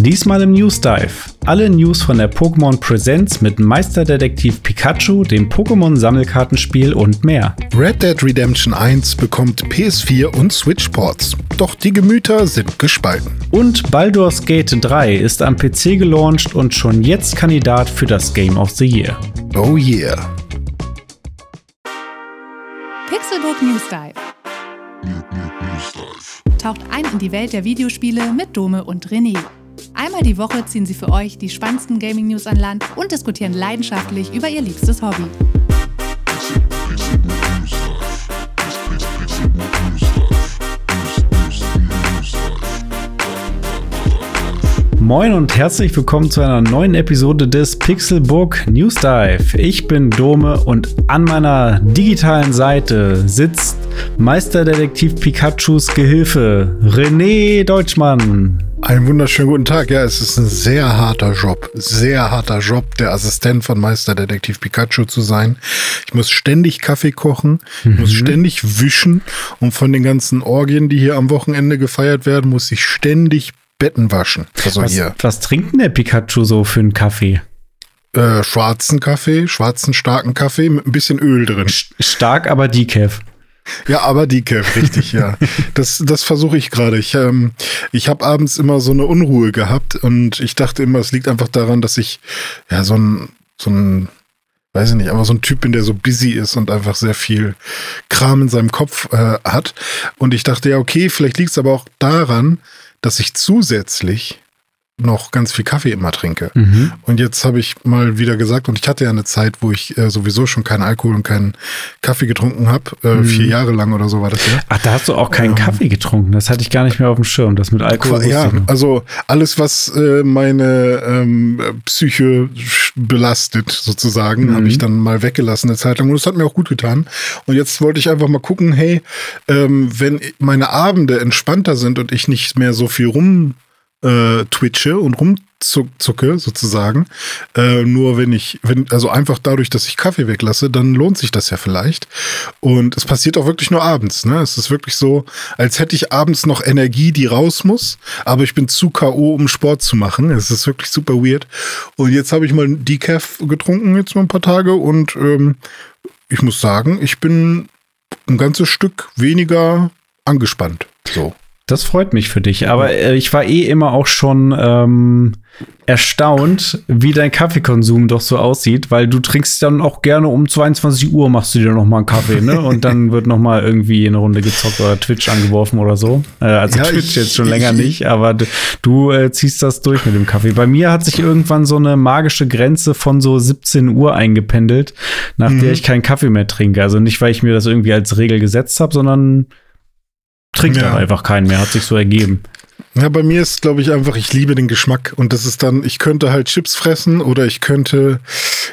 Diesmal im News Dive. Alle News von der Pokémon Presents mit Meisterdetektiv Pikachu, dem Pokémon-Sammelkartenspiel und mehr. Red Dead Redemption 1 bekommt PS4 und Switch-Ports. Doch die Gemüter sind gespalten. Und Baldur's Gate 3 ist am PC gelauncht und schon jetzt Kandidat für das Game of the Year. Oh yeah. Pixelbook News Dive. Taucht ein in die Welt der Videospiele mit Dome und René. Einmal die Woche ziehen sie für euch die spannendsten Gaming-News an Land und diskutieren leidenschaftlich über ihr liebstes Hobby. Moin und herzlich willkommen zu einer neuen Episode des Pixelbook News Dive. Ich bin Dome und an meiner digitalen Seite sitzt Meisterdetektiv Pikachus Gehilfe René Deutschmann. Einen wunderschönen guten Tag. Ja, es ist ein sehr harter Job. Sehr harter Job, der Assistent von Meisterdetektiv Pikachu zu sein. Ich muss ständig Kaffee kochen, mhm. muss ständig wischen und von den ganzen Orgien, die hier am Wochenende gefeiert werden, muss ich ständig Betten waschen. Also was, hier. was trinkt denn der Pikachu so für einen Kaffee? Äh, schwarzen Kaffee, schwarzen starken Kaffee mit ein bisschen Öl drin. Stark, aber Decaf. Ja, aber Decaf, richtig, ja. Das, das versuche ich gerade. Ich, ähm, ich habe abends immer so eine Unruhe gehabt und ich dachte immer, es liegt einfach daran, dass ich ja so ein, so ein, weiß ich nicht, aber so ein Typ bin, der so busy ist und einfach sehr viel Kram in seinem Kopf äh, hat. Und ich dachte, ja, okay, vielleicht liegt es aber auch daran, dass ich zusätzlich noch ganz viel Kaffee immer trinke. Mhm. Und jetzt habe ich mal wieder gesagt, und ich hatte ja eine Zeit, wo ich äh, sowieso schon keinen Alkohol und keinen Kaffee getrunken habe. Äh, mhm. Vier Jahre lang oder so war das ja. Ach, da hast du auch keinen ähm, Kaffee getrunken. Das hatte ich gar nicht mehr auf dem Schirm. Das mit Alkohol. Ja, also alles, was äh, meine ähm, Psyche belastet, sozusagen, mhm. habe ich dann mal weggelassen eine Zeit lang. Und das hat mir auch gut getan. Und jetzt wollte ich einfach mal gucken, hey, ähm, wenn meine Abende entspannter sind und ich nicht mehr so viel rum äh, twitche und rumzucke sozusagen. Äh, nur wenn ich, wenn, also einfach dadurch, dass ich Kaffee weglasse, dann lohnt sich das ja vielleicht. Und es passiert auch wirklich nur abends. Ne? Es ist wirklich so, als hätte ich abends noch Energie, die raus muss, aber ich bin zu K.O., um Sport zu machen. Es ist wirklich super weird. Und jetzt habe ich mal Decaf getrunken, jetzt mal ein paar Tage und ähm, ich muss sagen, ich bin ein ganzes Stück weniger angespannt. So. Das freut mich für dich. Aber äh, ich war eh immer auch schon ähm, erstaunt, wie dein Kaffeekonsum doch so aussieht, weil du trinkst dann auch gerne um 22 Uhr machst du dir noch mal einen Kaffee, ne? Und dann wird noch mal irgendwie eine Runde gezockt oder Twitch angeworfen oder so. Äh, also ja, Twitch ich, jetzt schon länger ich, nicht, aber du, du äh, ziehst das durch mit dem Kaffee. Bei mir hat sich irgendwann so eine magische Grenze von so 17 Uhr eingependelt, nach mhm. der ich keinen Kaffee mehr trinke. Also nicht, weil ich mir das irgendwie als Regel gesetzt habe, sondern trinkt ja. einfach keinen mehr, hat sich so ergeben. Ja, bei mir ist, glaube ich, einfach, ich liebe den Geschmack. Und das ist dann, ich könnte halt Chips fressen oder ich könnte,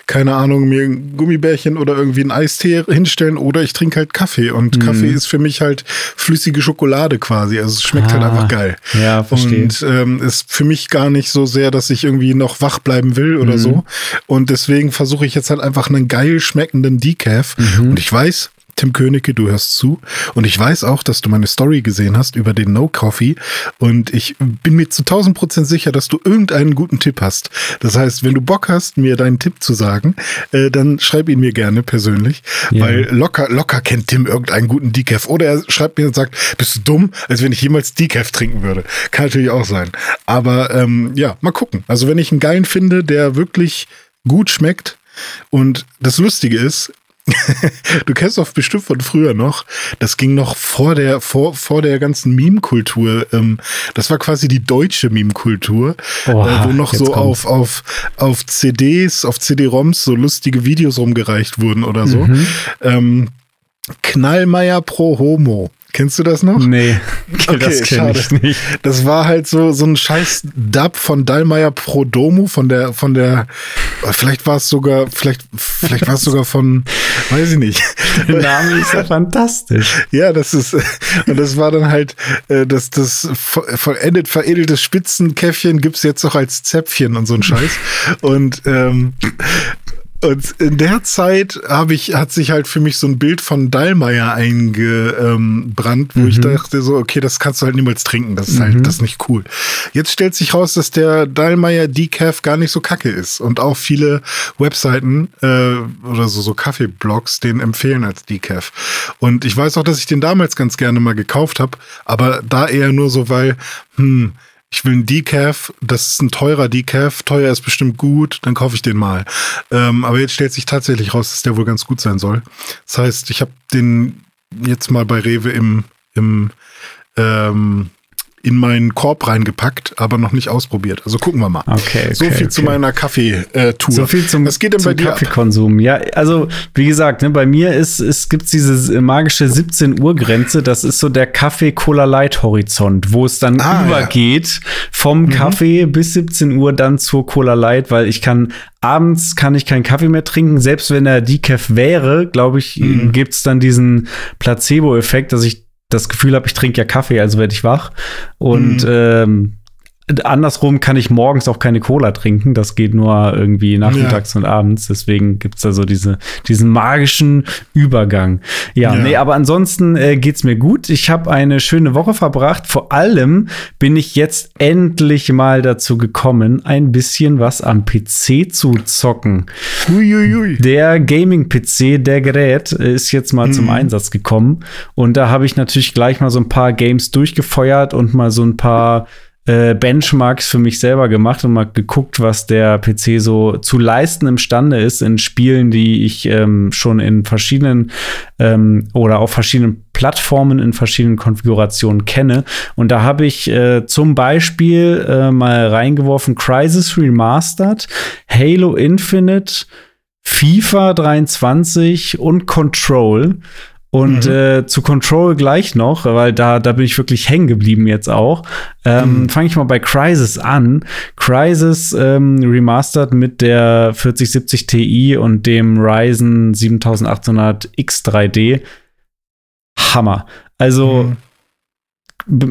keine Ahnung, mir ein Gummibärchen oder irgendwie einen Eistee hinstellen oder ich trinke halt Kaffee. Und mhm. Kaffee ist für mich halt flüssige Schokolade quasi. Also es schmeckt halt ah, halt einfach geil. Ja, verstehe. Und ähm, ist für mich gar nicht so sehr, dass ich irgendwie noch wach bleiben will oder mhm. so. Und deswegen versuche ich jetzt halt einfach einen geil schmeckenden Decaf. Mhm. Und ich weiß, Tim Königke, du hörst zu. Und ich weiß auch, dass du meine Story gesehen hast über den No Coffee. Und ich bin mir zu 1000 Prozent sicher, dass du irgendeinen guten Tipp hast. Das heißt, wenn du Bock hast, mir deinen Tipp zu sagen, äh, dann schreib ihn mir gerne persönlich. Ja. Weil locker, locker kennt Tim irgendeinen guten Decaf. Oder er schreibt mir und sagt, bist du dumm, als wenn ich jemals Decaf trinken würde. Kann natürlich auch sein. Aber ähm, ja, mal gucken. Also wenn ich einen geilen finde, der wirklich gut schmeckt, und das Lustige ist, du kennst doch bestimmt von früher noch. Das ging noch vor der, vor, vor der ganzen Meme-Kultur. Ähm, das war quasi die deutsche Meme-Kultur, äh, wo noch so auf, auf, auf CDs, auf CD-ROMs so lustige Videos rumgereicht wurden oder so. Mhm. Ähm, Knallmeier pro Homo. Kennst du das noch? Nee, okay, das kenne ich nicht. Das war halt so, so ein scheiß Dub von Dallmayr Pro Domo, von der, von der, vielleicht war es sogar, vielleicht, vielleicht war es sogar von, weiß ich nicht. Der Name ist ja fantastisch. Ja, das ist, und das war dann halt, äh, das, das vollendet veredeltes Spitzenkäffchen gibt's jetzt auch als Zäpfchen und so ein Scheiß. Und, ähm, Und in der Zeit habe ich, hat sich halt für mich so ein Bild von Dallmayr eingebrannt, wo mhm. ich dachte so, okay, das kannst du halt niemals trinken. Das ist halt, mhm. halt, das ist nicht cool. Jetzt stellt sich raus, dass der Dallmayr Decaf gar nicht so kacke ist. Und auch viele Webseiten äh, oder so, so Kaffeeblogs den empfehlen als Decaf. Und ich weiß auch, dass ich den damals ganz gerne mal gekauft habe, aber da eher nur so, weil, hm, ich will einen Decaf, das ist ein teurer Decaf, teuer ist bestimmt gut, dann kaufe ich den mal. Ähm, aber jetzt stellt sich tatsächlich raus, dass der wohl ganz gut sein soll. Das heißt, ich habe den jetzt mal bei Rewe im, im ähm, in meinen Korb reingepackt, aber noch nicht ausprobiert. Also gucken wir mal. Okay. okay so viel okay. zu meiner Kaffeetour. So viel zum, Was geht denn zum bei Kaffeekonsum. Ja, also wie gesagt, ne, bei mir ist es gibt diese magische 17 Uhr Grenze. Das ist so der Kaffee Cola Light Horizont, wo es dann ah, übergeht ja. vom mhm. Kaffee bis 17 Uhr dann zur Cola Light, weil ich kann abends kann ich keinen Kaffee mehr trinken. Selbst wenn er Decaf wäre, glaube ich, mhm. gibt es dann diesen Placebo-Effekt, dass ich das Gefühl habe, ich trinke ja Kaffee, also werde ich wach. Und mhm. ähm, Andersrum kann ich morgens auch keine Cola trinken. Das geht nur irgendwie nachmittags ja. und abends. Deswegen gibt's da so diese, diesen magischen Übergang. Ja, ja. nee, aber ansonsten äh, geht's mir gut. Ich habe eine schöne Woche verbracht. Vor allem bin ich jetzt endlich mal dazu gekommen, ein bisschen was am PC zu zocken. Uiuiui. Der Gaming-PC, der Gerät, ist jetzt mal mhm. zum Einsatz gekommen. Und da habe ich natürlich gleich mal so ein paar Games durchgefeuert und mal so ein paar äh, Benchmarks für mich selber gemacht und mal geguckt, was der PC so zu leisten imstande ist in Spielen, die ich ähm, schon in verschiedenen ähm, oder auf verschiedenen Plattformen in verschiedenen Konfigurationen kenne. Und da habe ich äh, zum Beispiel äh, mal reingeworfen Crisis Remastered, Halo Infinite, FIFA 23 und Control. Und mhm. äh, zu Control gleich noch, weil da, da bin ich wirklich hängen geblieben jetzt auch. Ähm, mhm. Fange ich mal bei Crisis an. Crisis ähm, remastered mit der 4070 Ti und dem Ryzen 7800 X3D. Hammer. Also mhm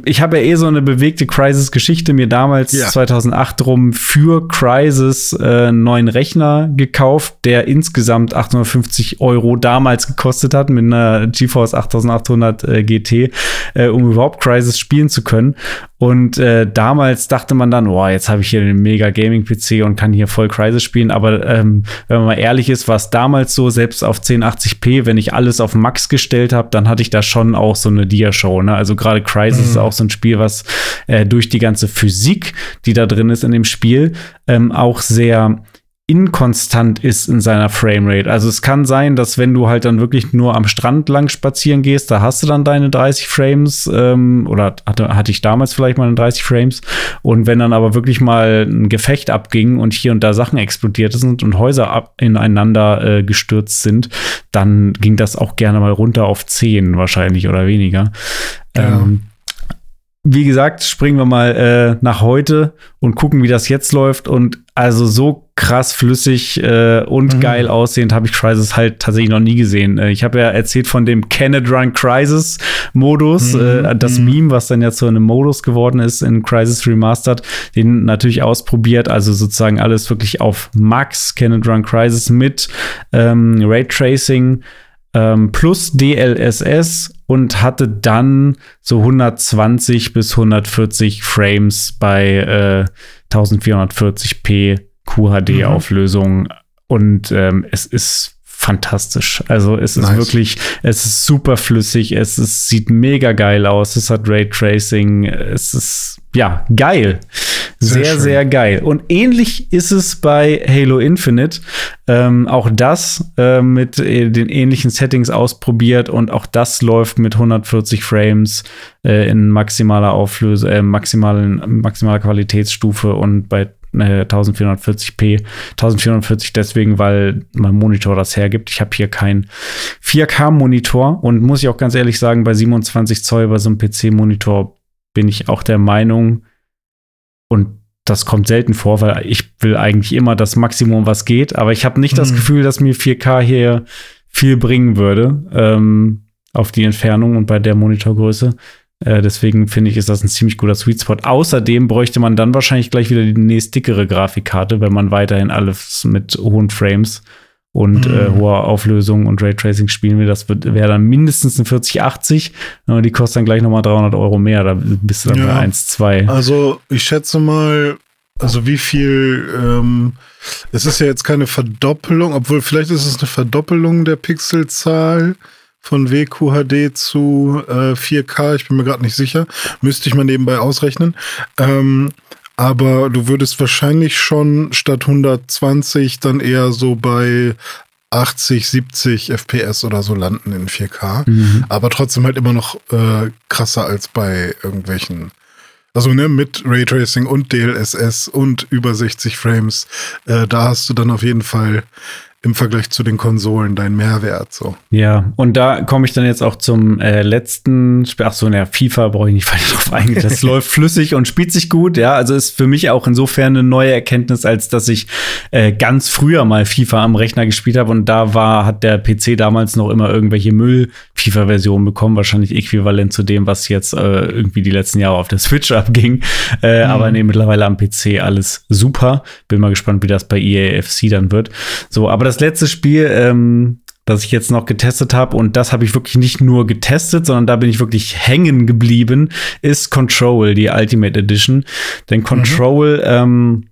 ich habe ja eh so eine bewegte Crisis-Geschichte mir damals ja. 2008 rum für Crisis äh, einen neuen Rechner gekauft, der insgesamt 850 Euro damals gekostet hat mit einer GeForce 8800 äh, GT, äh, um überhaupt Crisis spielen zu können. Und äh, damals dachte man dann, oh, jetzt habe ich hier einen mega Gaming-PC und kann hier voll Crisis spielen. Aber ähm, wenn man mal ehrlich ist, war es damals so, selbst auf 1080p, wenn ich alles auf Max gestellt habe, dann hatte ich da schon auch so eine Dia-Show. Ne? Also gerade Crisis mhm. ist auch so ein Spiel, was äh, durch die ganze Physik, die da drin ist in dem Spiel, ähm, auch sehr inkonstant ist in seiner Framerate. Also es kann sein, dass wenn du halt dann wirklich nur am Strand lang spazieren gehst, da hast du dann deine 30 Frames ähm, oder hatte, hatte ich damals vielleicht mal 30 Frames und wenn dann aber wirklich mal ein Gefecht abging und hier und da Sachen explodiert sind und Häuser ab ineinander äh, gestürzt sind, dann ging das auch gerne mal runter auf 10 wahrscheinlich oder weniger. Ja. Ähm, wie gesagt, springen wir mal äh, nach heute und gucken, wie das jetzt läuft. Und also so krass flüssig äh, und mhm. geil aussehend habe ich Crisis halt tatsächlich noch nie gesehen. Äh, ich habe ja erzählt von dem Canada Run Crisis Modus, mhm. äh, das mhm. Meme, was dann jetzt so einem Modus geworden ist in Crisis Remastered, den natürlich ausprobiert. Also sozusagen alles wirklich auf Max Canada Run Crisis mit ähm, Raytracing ähm, plus DLSS und hatte dann so 120 bis 140 Frames bei äh, 1440p QHD-Auflösung. Mhm. Und ähm, es ist fantastisch. Also es nice. ist wirklich, es ist super flüssig, es ist, sieht mega geil aus, es hat Raytracing, es ist ja geil. Sehr, sehr, sehr, geil. Und ähnlich ist es bei Halo Infinite. Ähm, auch das äh, mit äh, den ähnlichen Settings ausprobiert und auch das läuft mit 140 Frames äh, in maximaler Auflösung, äh, maximalen, maximaler Qualitätsstufe und bei 1440p. 1440 deswegen, weil mein Monitor das hergibt. Ich habe hier keinen 4K-Monitor und muss ich auch ganz ehrlich sagen, bei 27 Zoll bei so einem PC-Monitor bin ich auch der Meinung, und das kommt selten vor, weil ich will eigentlich immer das Maximum, was geht, aber ich habe nicht mhm. das Gefühl, dass mir 4K hier viel bringen würde ähm, auf die Entfernung und bei der Monitorgröße. Äh, deswegen finde ich, ist das ein ziemlich guter Sweet Spot. Außerdem bräuchte man dann wahrscheinlich gleich wieder die nächst dickere Grafikkarte, wenn man weiterhin alles mit hohen Frames und äh, mhm. äh, hoher Auflösung und Raytracing spielen will, das wäre dann mindestens eine 4080. Ja, die kostet dann gleich nochmal 300 Euro mehr. Da bist du dann ja. bei 1, 2. Also ich schätze mal, also wie viel, ähm, es ist ja jetzt keine Verdoppelung, obwohl vielleicht ist es eine Verdoppelung der Pixelzahl von WQHD zu äh, 4K, ich bin mir gerade nicht sicher, müsste ich mal nebenbei ausrechnen. Ähm, aber du würdest wahrscheinlich schon statt 120 dann eher so bei 80, 70 FPS oder so landen in 4K. Mhm. Aber trotzdem halt immer noch äh, krasser als bei irgendwelchen also ne, mit Raytracing und DLSS und über 60 Frames, äh, da hast du dann auf jeden Fall im Vergleich zu den Konsolen dein Mehrwert. So. Ja, und da komme ich dann jetzt auch zum äh, letzten Spiel. Ach so, naja, FIFA brauche ich nicht weiter drauf eingehen. Das läuft flüssig und spielt sich gut. Ja, also ist für mich auch insofern eine neue Erkenntnis, als dass ich äh, ganz früher mal FIFA am Rechner gespielt habe und da war, hat der PC damals noch immer irgendwelche Müll-FIFA-Versionen bekommen, wahrscheinlich äquivalent zu dem, was jetzt äh, irgendwie die letzten Jahre auf der Switch abging. Äh, mhm. Aber nee, mittlerweile am PC alles super. Bin mal gespannt, wie das bei EAFC dann wird. So, aber das letzte Spiel, ähm, das ich jetzt noch getestet habe, und das habe ich wirklich nicht nur getestet, sondern da bin ich wirklich hängen geblieben, ist Control, die Ultimate Edition. Denn Control, mhm. ähm,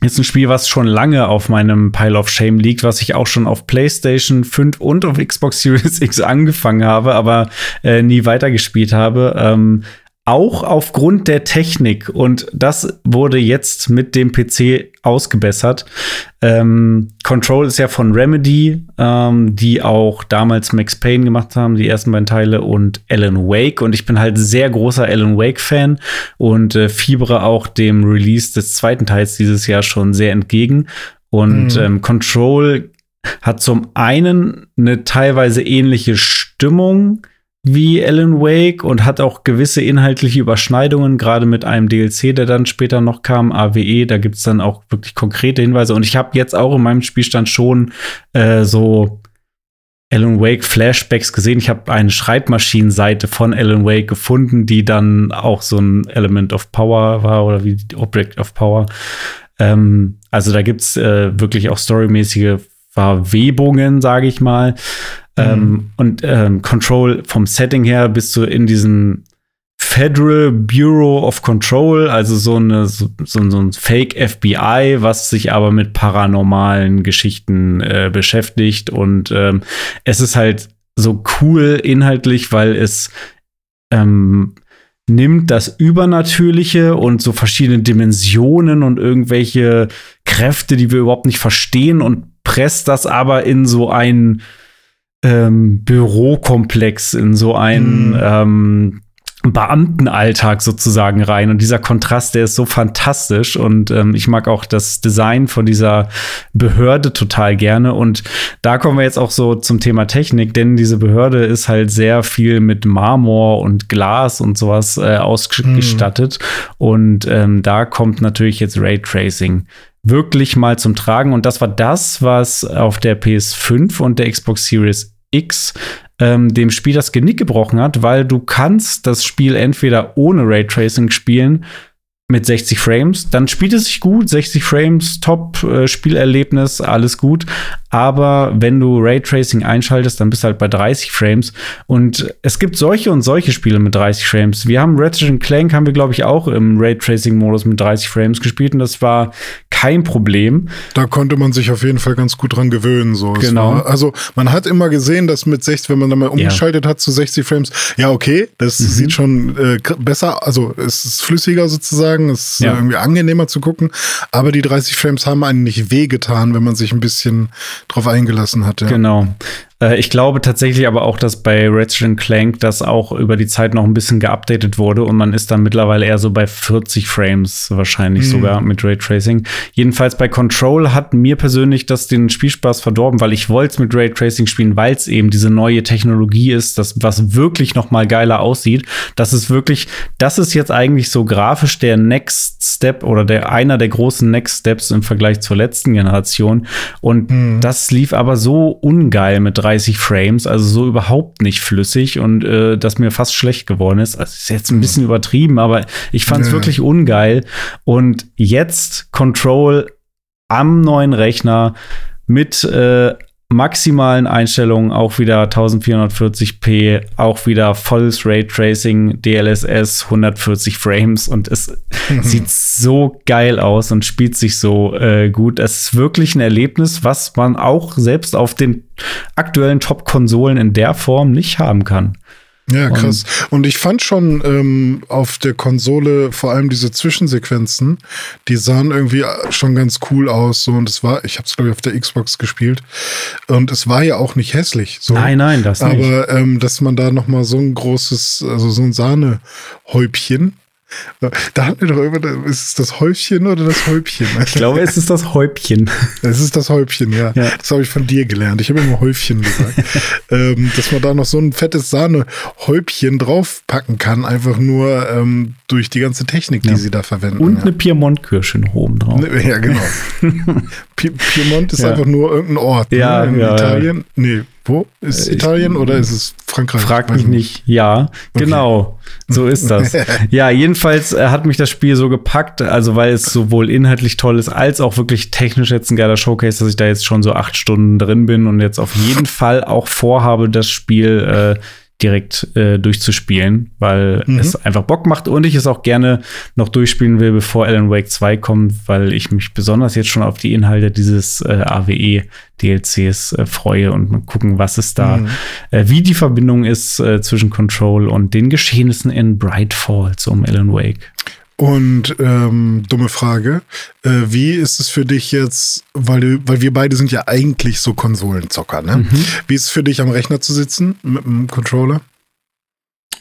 ist ein Spiel, was schon lange auf meinem Pile of Shame liegt, was ich auch schon auf PlayStation 5 und auf Xbox Series X angefangen habe, aber äh, nie weitergespielt habe. Ähm, auch aufgrund der Technik. Und das wurde jetzt mit dem PC ausgebessert. Ähm, Control ist ja von Remedy, ähm, die auch damals Max Payne gemacht haben, die ersten beiden Teile und Alan Wake. Und ich bin halt sehr großer Alan Wake-Fan und äh, fiebere auch dem Release des zweiten Teils dieses Jahr schon sehr entgegen. Und mhm. ähm, Control hat zum einen eine teilweise ähnliche Stimmung wie Alan Wake und hat auch gewisse inhaltliche Überschneidungen, gerade mit einem DLC, der dann später noch kam, AWE. Da gibt es dann auch wirklich konkrete Hinweise. Und ich habe jetzt auch in meinem Spielstand schon äh, so Alan Wake Flashbacks gesehen. Ich habe eine Schreibmaschinenseite von Alan Wake gefunden, die dann auch so ein Element of Power war oder wie Object of Power. Ähm, also da gibt's äh, wirklich auch storymäßige Verwebungen, sage ich mal. Ähm, mhm. und ähm, Control vom Setting her bist du in diesem Federal Bureau of Control, also so, eine, so, so, ein Fake FBI, was sich aber mit paranormalen Geschichten äh, beschäftigt. Und ähm, es ist halt so cool inhaltlich, weil es ähm, nimmt das Übernatürliche und so verschiedene Dimensionen und irgendwelche Kräfte, die wir überhaupt nicht verstehen und presst das aber in so ein ähm, Bürokomplex, in so einen mm. ähm, Beamtenalltag sozusagen rein. Und dieser Kontrast, der ist so fantastisch. Und ähm, ich mag auch das Design von dieser Behörde total gerne. Und da kommen wir jetzt auch so zum Thema Technik, denn diese Behörde ist halt sehr viel mit Marmor und Glas und sowas äh, ausgestattet. Mm. Und ähm, da kommt natürlich jetzt Raytracing wirklich mal zum Tragen. Und das war das, was auf der PS5 und der Xbox Series X ähm, dem Spiel das Genick gebrochen hat, weil du kannst das Spiel entweder ohne Raytracing spielen mit 60 Frames, dann spielt es sich gut, 60 Frames, top, äh, Spielerlebnis, alles gut. Aber wenn du Raytracing einschaltest, dann bist du halt bei 30 Frames. Und es gibt solche und solche Spiele mit 30 Frames. Wir haben Ratchet Clank, haben wir, glaube ich, auch im Raytracing-Modus mit 30 Frames gespielt und das war kein Problem. Da konnte man sich auf jeden Fall ganz gut dran gewöhnen. So. Genau. War, also man hat immer gesehen, dass mit 60, wenn man dann mal umgeschaltet ja. hat zu 60 Frames, ja, okay, das mhm. sieht schon äh, besser, also es ist flüssiger sozusagen, es ist ja. irgendwie angenehmer zu gucken. Aber die 30 Frames haben einen nicht wehgetan, wenn man sich ein bisschen drauf eingelassen hat. Ja. Genau. Äh, ich glaube tatsächlich aber auch, dass bei Ratchet Clank das auch über die Zeit noch ein bisschen geupdatet wurde und man ist dann mittlerweile eher so bei 40 Frames wahrscheinlich mhm. sogar mit Raytracing. Jedenfalls bei Control hat mir persönlich das den Spielspaß verdorben, weil ich wollte es mit Raytracing spielen, weil es eben diese neue Technologie ist, das was wirklich noch mal geiler aussieht. Das ist wirklich, das ist jetzt eigentlich so grafisch der Next Step oder der einer der großen Next Steps im Vergleich zur letzten Generation und mhm. das lief aber so ungeil mit 30 Frames, also so überhaupt nicht flüssig und äh, das mir fast schlecht geworden ist. Also ist jetzt ein bisschen übertrieben, aber ich fand es ja. wirklich ungeil. Und jetzt Control am neuen Rechner mit äh, maximalen Einstellungen, auch wieder 1440p, auch wieder volles Raytracing, DLSS, 140 Frames und es sieht so geil aus und spielt sich so äh, gut. Es ist wirklich ein Erlebnis, was man auch selbst auf den aktuellen Top-Konsolen in der Form nicht haben kann. Ja, krass. Und, und ich fand schon ähm, auf der Konsole vor allem diese Zwischensequenzen, die sahen irgendwie schon ganz cool aus. So und es war, ich habe es glaube ich auf der Xbox gespielt und es war ja auch nicht hässlich. So. Nein, nein, das nicht. Aber ähm, dass man da noch mal so ein großes, also so ein Sahnehäubchen da hatten wir doch immer, ist es das Häufchen oder das Häubchen? Ich glaube, es ist das Häubchen. Es ist das Häubchen, ja. ja. Das habe ich von dir gelernt. Ich habe immer Häufchen gesagt. ähm, dass man da noch so ein fettes Sahnehäubchen draufpacken kann, einfach nur ähm, durch die ganze Technik, die ja. sie da verwenden. Und ja. eine Piemont-Kirsche oben drauf. Ne, ja, genau. Piemont ist einfach nur irgendein Ort. Ja, ne? in Italien. Nee, wo? Ist äh, Italien oder ist es Frankreich? Frag mich nicht. Ja, okay. genau. So ist das. ja, jedenfalls äh, hat mich das Spiel so gepackt, also weil es sowohl inhaltlich toll ist, als auch wirklich technisch jetzt ein geiler Showcase, dass ich da jetzt schon so acht Stunden drin bin und jetzt auf jeden Fall auch vorhabe, das Spiel äh, direkt äh, durchzuspielen, weil mhm. es einfach Bock macht und ich es auch gerne noch durchspielen will, bevor Alan Wake 2 kommt, weil ich mich besonders jetzt schon auf die Inhalte dieses äh, AWE DLCs äh, freue und mal gucken, was es da, mhm. äh, wie die Verbindung ist äh, zwischen Control und den Geschehnissen in Bright Falls um Alan Wake. Und ähm, dumme Frage, äh, wie ist es für dich jetzt, weil, du, weil wir beide sind ja eigentlich so Konsolenzocker, ne? Mhm. Wie ist es für dich am Rechner zu sitzen mit dem Controller?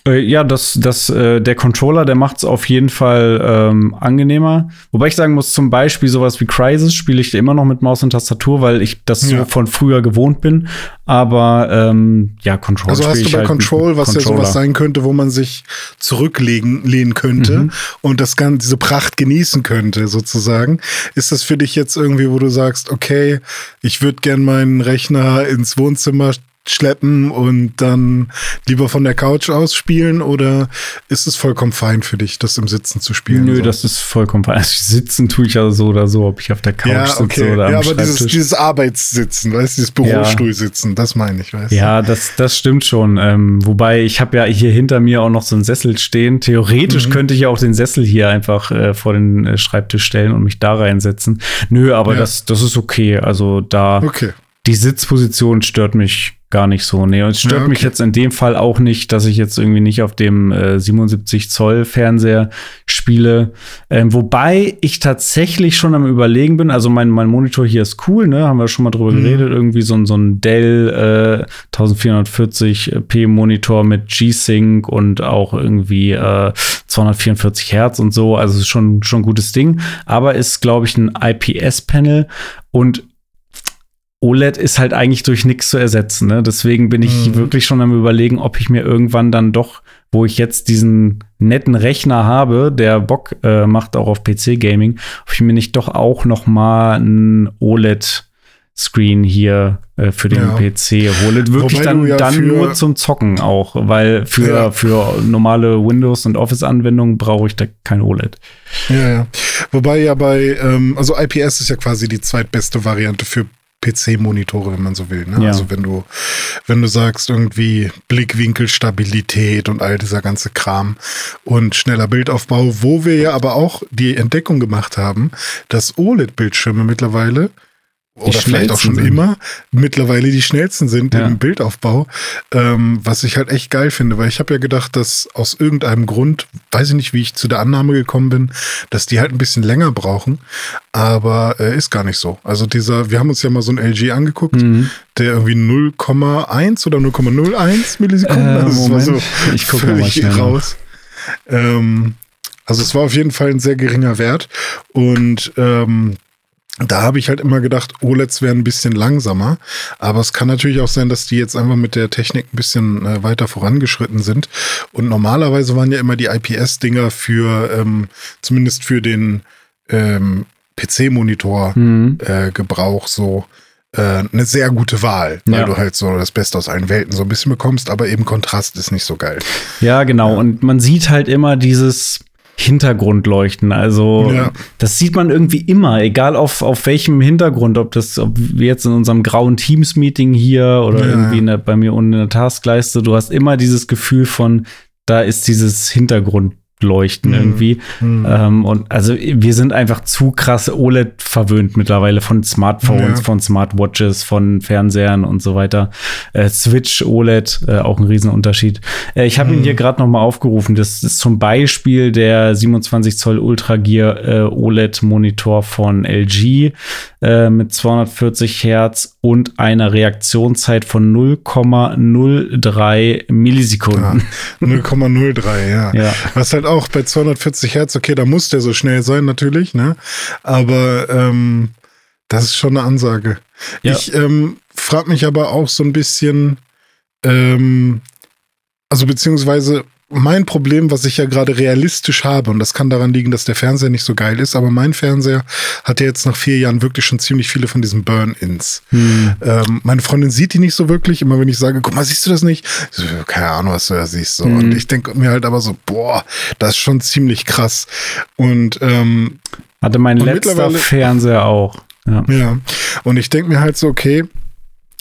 Äh, ja, das, das, äh, der Controller, der macht es auf jeden Fall ähm, angenehmer. Wobei ich sagen muss, zum Beispiel sowas wie Crisis spiele ich immer noch mit Maus und Tastatur, weil ich das ja. so von früher gewohnt bin. Aber ähm, ja, Control. Also hast du bei halt Control, was Controller. ja sowas sein könnte, wo man sich zurücklegen lehnen könnte mhm. und das Ganze, diese Pracht genießen könnte, sozusagen. Ist das für dich jetzt irgendwie, wo du sagst, okay, ich würde gern meinen Rechner ins Wohnzimmer schleppen und dann lieber von der Couch aus spielen oder ist es vollkommen fein für dich, das im Sitzen zu spielen? Nö, so? das ist vollkommen fein. Also sitzen tue ich ja so oder so, ob ich auf der Couch ja, okay. sitze oder ja, am aber dieses, dieses Arbeitssitzen, weißt du, dieses Bürostuhlsitzen, ja. das meine ich, weißt du? Ja, das, das stimmt schon. Ähm, wobei ich habe ja hier hinter mir auch noch so einen Sessel stehen. Theoretisch mhm. könnte ich ja auch den Sessel hier einfach äh, vor den äh, Schreibtisch stellen und mich da reinsetzen. Nö, aber ja. das, das ist okay. Also da okay. die Sitzposition stört mich gar nicht so. Nee, und es stört ja, okay. mich jetzt in dem Fall auch nicht, dass ich jetzt irgendwie nicht auf dem äh, 77 Zoll Fernseher spiele. Ähm, wobei ich tatsächlich schon am überlegen bin, also mein, mein Monitor hier ist cool, ne? Haben wir schon mal drüber mhm. geredet, irgendwie so, so ein Dell äh, 1440p Monitor mit G-Sync und auch irgendwie äh, 244 Hertz und so. Also ist schon, schon ein gutes Ding. Aber ist, glaube ich, ein IPS-Panel und OLED ist halt eigentlich durch nichts zu ersetzen. Ne? Deswegen bin ich mhm. wirklich schon am überlegen, ob ich mir irgendwann dann doch, wo ich jetzt diesen netten Rechner habe, der Bock äh, macht auch auf PC-Gaming, ob ich mir nicht doch auch noch mal ein OLED Screen hier äh, für den ja. PC hole. Wirklich Wobei dann, ja dann nur zum Zocken auch, weil für, ja. für normale Windows- und Office-Anwendungen brauche ich da kein OLED. Ja, ja. Wobei ja bei, ähm, also IPS ist ja quasi die zweitbeste Variante für PC-Monitore, wenn man so will. Ne? Ja. Also wenn du, wenn du sagst, irgendwie Blickwinkelstabilität und all dieser ganze Kram und schneller Bildaufbau, wo wir ja aber auch die Entdeckung gemacht haben, dass OLED-Bildschirme mittlerweile oder vielleicht auch schon sind. immer mittlerweile die schnellsten sind ja. im Bildaufbau, ähm, was ich halt echt geil finde, weil ich habe ja gedacht, dass aus irgendeinem Grund, weiß ich nicht, wie ich zu der Annahme gekommen bin, dass die halt ein bisschen länger brauchen, aber äh, ist gar nicht so. Also dieser, wir haben uns ja mal so ein LG angeguckt, mhm. der irgendwie 0,1 oder 0,01 Millisekunden, äh, also Moment. So ich gucke mal schnell raus. Ähm, also es war auf jeden Fall ein sehr geringer Wert und ähm, da habe ich halt immer gedacht, OLEDs wären ein bisschen langsamer. Aber es kann natürlich auch sein, dass die jetzt einfach mit der Technik ein bisschen äh, weiter vorangeschritten sind. Und normalerweise waren ja immer die IPS-Dinger für, ähm, zumindest für den ähm, PC-Monitor-Gebrauch mhm. äh, so äh, eine sehr gute Wahl, weil ja. du halt so das Beste aus allen Welten so ein bisschen bekommst, aber eben Kontrast ist nicht so geil. Ja, genau. Und man sieht halt immer dieses Hintergrundleuchten. Also Ja. das sieht man irgendwie immer, egal auf, auf welchem Hintergrund, ob das, ob wir jetzt in unserem grauen Teams-Meeting hier oder Ja. irgendwie der, bei mir unten in der Taskleiste, du hast immer dieses Gefühl von, da ist dieses Hintergrundleuchten Mhm. irgendwie. Ähm, und also wir sind einfach zu krass OLED verwöhnt mittlerweile von Smartphones, Ja. von Smartwatches, von Fernsehern und so weiter. Äh, Switch OLED, äh, auch ein Riesenunterschied. Äh, ich habe Mhm. ihn hier gerade noch mal aufgerufen. Das ist zum Beispiel der 27 Zoll Ultra Gear äh, OLED Monitor von LG äh, mit 240 Hertz und einer Reaktionszeit von 0,03 Millisekunden. 0,03, ja. Ja. Was halt auch bei 240 Hertz, okay, da muss der so schnell sein, natürlich, ne? Aber ähm, das ist schon eine Ansage. Ja. Ich ähm, frage mich aber auch so ein bisschen, ähm, also beziehungsweise mein Problem, was ich ja gerade realistisch habe, und das kann daran liegen, dass der Fernseher nicht so geil ist, aber mein Fernseher hat ja jetzt nach vier Jahren wirklich schon ziemlich viele von diesen Burn-Ins. Hm. Ähm, meine Freundin sieht die nicht so wirklich. Immer wenn ich sage, guck mal, siehst du das nicht? Ich So, keine Ahnung, was du da siehst. So. Mhm. Und ich denke mir halt aber so, boah, das ist schon ziemlich krass. Und ähm, Hatte mein letzter Fernseher auch. Ja. ja, und ich denke mir halt so, okay,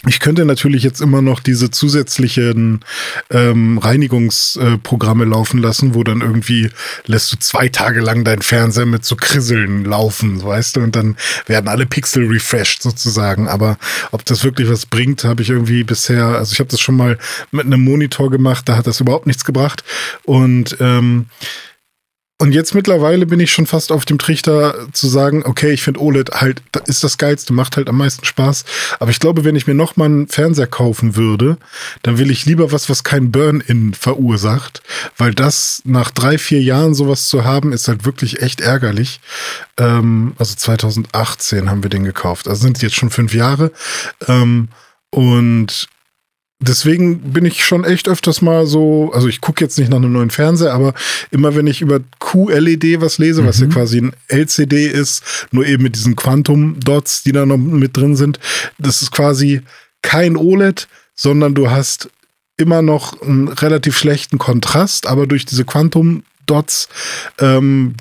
ich könnte natürlich jetzt immer noch diese zusätzlichen ähm, Reinigungsprogramme laufen lassen, wo dann irgendwie lässt du zwei Tage lang deinen Fernseher mit so Krisseln laufen, weißt du, und dann werden alle Pixel refreshed sozusagen. Aber ob das wirklich was bringt, habe ich irgendwie bisher, also ich habe das schon mal mit einem Monitor gemacht, da hat das überhaupt nichts gebracht. Und ähm, und jetzt mittlerweile bin ich schon fast auf dem Trichter zu sagen, okay, ich finde OLED halt, ist das geilste, macht halt am meisten Spaß. Aber ich glaube, wenn ich mir noch mal einen Fernseher kaufen würde, dann will ich lieber was, was kein Burn-In verursacht. Weil das nach drei, vier Jahren sowas zu haben, ist halt wirklich echt ärgerlich. Ähm, also 2018 haben wir den gekauft. Also sind jetzt schon fünf Jahre. Ähm, und deswegen bin ich schon echt öfters mal so, also ich gucke jetzt nicht nach einem neuen Fernseher, aber immer wenn ich über QLED was lese, was ja quasi ein LCD ist, nur eben mit diesen Quantum-Dots, die da noch mit drin sind, das ist quasi kein OLED, sondern du hast immer noch einen relativ schlechten Kontrast, aber durch diese Quantum-Dots ähm,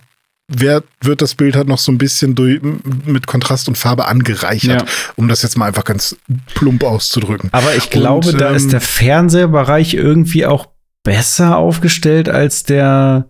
wird, wird das Bild halt noch so ein bisschen durch, mit Kontrast und Farbe angereichert, Ja. um das jetzt mal einfach ganz plump auszudrücken. Aber ich glaube, Und, da ähm, ist der Fernsehbereich irgendwie auch besser aufgestellt als der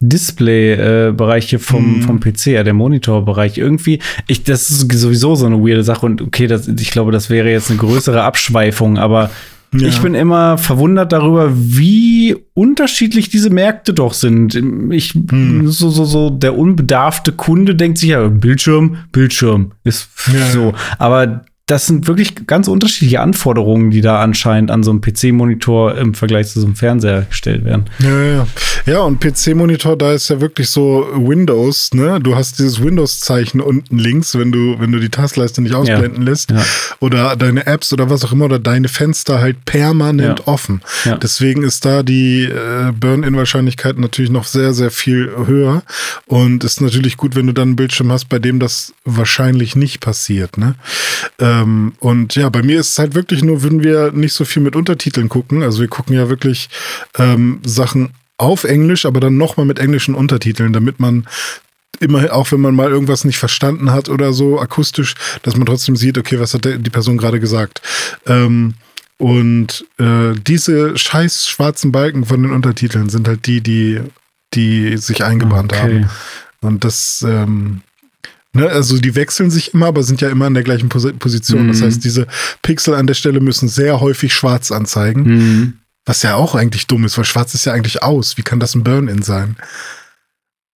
Display-Bereich hier vom, Mhm. vom PC, ja, der Monitorbereich. Irgendwie, ich, das ist sowieso so eine weirde Sache und okay, das, ich glaube, das wäre jetzt eine größere Abschweifung, aber Ja. ich bin immer verwundert darüber, wie unterschiedlich diese Märkte doch sind. Ich, Hm. so, so, so, der unbedarfte Kunde denkt sich ja, Bildschirm, Bildschirm ist Ja, so. Aber das sind wirklich ganz unterschiedliche Anforderungen, die da anscheinend an so einem PC-Monitor im Vergleich zu so einem Fernseher gestellt werden. Ja, ja. Ja, und PC-Monitor, da ist ja wirklich so Windows, ne? Du hast dieses Windows-Zeichen unten links, wenn du, wenn du die Taskleiste nicht ausblenden lässt. Ja. Oder deine Apps oder was auch immer, oder deine Fenster halt permanent Ja. offen. Ja. Deswegen ist da die äh, Burn-In-Wahrscheinlichkeit natürlich noch sehr, sehr viel höher. Und ist natürlich gut, wenn du dann einen Bildschirm hast, bei dem das wahrscheinlich nicht passiert, ne? Ähm, und ja, bei mir ist es halt wirklich nur, wenn wir nicht so viel mit Untertiteln gucken. Also wir gucken ja wirklich ähm, Sachen auf Englisch, aber dann nochmal mit englischen Untertiteln, damit man immer, auch wenn man mal irgendwas nicht verstanden hat oder so akustisch, dass man trotzdem sieht, okay, was hat die Person gerade gesagt. Ähm, und äh, diese scheiß schwarzen Balken von den Untertiteln sind halt die, die, die sich eingebrannt Okay. haben. Und das, ähm, ne, also die wechseln sich immer, aber sind ja immer in der gleichen Posi Position. Das Mhm. heißt, diese Pixel an der Stelle müssen sehr häufig schwarz anzeigen. Mhm. Was ja auch eigentlich dumm ist, weil schwarz ist ja eigentlich aus. Wie kann das ein Burn-In sein?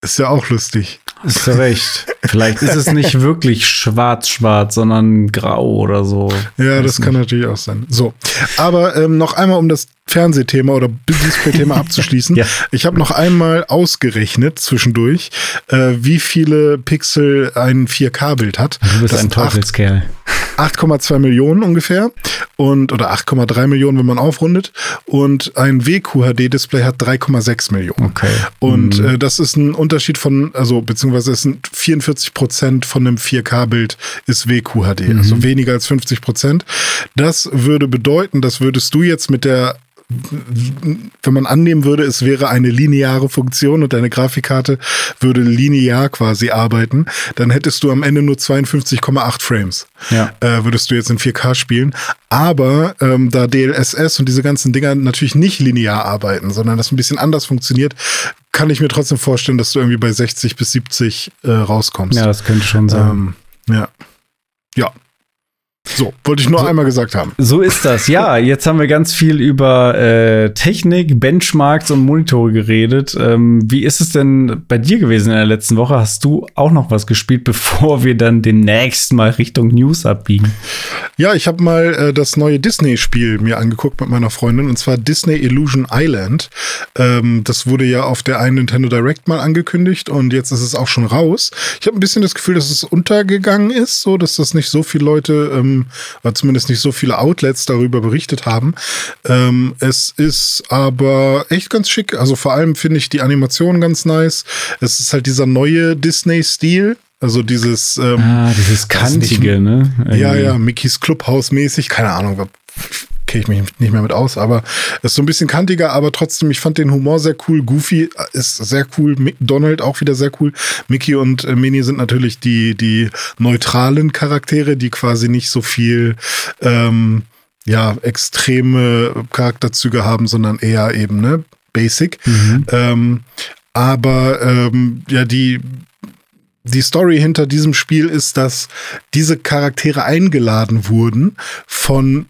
Ist ja auch lustig. Hast du recht. Vielleicht ist es nicht wirklich schwarz-schwarz, sondern grau oder so. Ja, Weiß das kann nicht. natürlich auch sein. So, aber ähm, noch einmal, um das Fernsehthema oder Display-Thema abzuschließen. Ja. Ich habe noch einmal ausgerechnet zwischendurch, äh, wie viele Pixel ein 4K-Bild hat. Du bist Das ein Teufelskerl. 8,2 Millionen ungefähr und oder 8,3 Millionen, wenn man aufrundet. Und ein WQHD-Display hat 3,6 Millionen. Okay. Und Mhm. äh, das ist ein Unterschied von, also beziehungsweise es sind 44 Prozent von einem 4K-Bild ist WQHD, Mhm. also weniger als 50 Prozent. Das würde bedeuten, das würdest du jetzt mit der wenn man annehmen würde, es wäre eine lineare Funktion und deine Grafikkarte würde linear quasi arbeiten, dann hättest du am Ende nur 52,8 Frames. Ja. Äh, würdest du jetzt in 4K spielen. Aber ähm, da DLSS und diese ganzen Dinger natürlich nicht linear arbeiten, sondern das ein bisschen anders funktioniert, kann ich mir trotzdem vorstellen, dass du irgendwie bei 60 bis 70 äh, rauskommst. Ja, das könnte schon sein. Ähm, ja. Ja. So, wollte ich nur So- einmal gesagt haben. So ist das. Ja, jetzt haben wir ganz viel über äh, Technik, Benchmarks und Monitore geredet. Ähm, wie ist es denn bei dir gewesen in der letzten Woche? Hast du auch noch was gespielt, bevor wir dann demnächst mal Richtung News abbiegen? Ja, ich habe mal äh, das neue Disney-Spiel mir angeguckt mit meiner Freundin und zwar Disney Illusion Island. Ähm, das wurde ja auf der einen Nintendo Direct mal angekündigt und jetzt ist es auch schon raus. Ich habe ein bisschen das Gefühl, dass es untergegangen ist, so dass das nicht so viele Leute ähm, oder zumindest nicht so viele Outlets darüber berichtet haben. Ähm, es ist aber echt ganz schick. Also vor allem finde ich die Animation ganz nice. Es ist halt dieser neue Disney-Stil. Also dieses ähm, Ah, dieses weiß nicht, Kantige, ne? ja, Irgendwie. ja, Mickeys Clubhouse mäßig, keine Ahnung, kenne ich mich nicht mehr mit aus, aber ist so ein bisschen kantiger, aber trotzdem, ich fand den Humor sehr cool. Goofy ist sehr cool, Donald auch wieder sehr cool. Mickey und äh, Minnie sind natürlich die, die neutralen Charaktere, die quasi nicht so viel ähm, ja, extreme Charakterzüge haben, sondern eher eben, ne, basic. Mhm. Ähm, aber ähm, ja, die, die Story hinter diesem Spiel ist, dass diese Charaktere eingeladen wurden von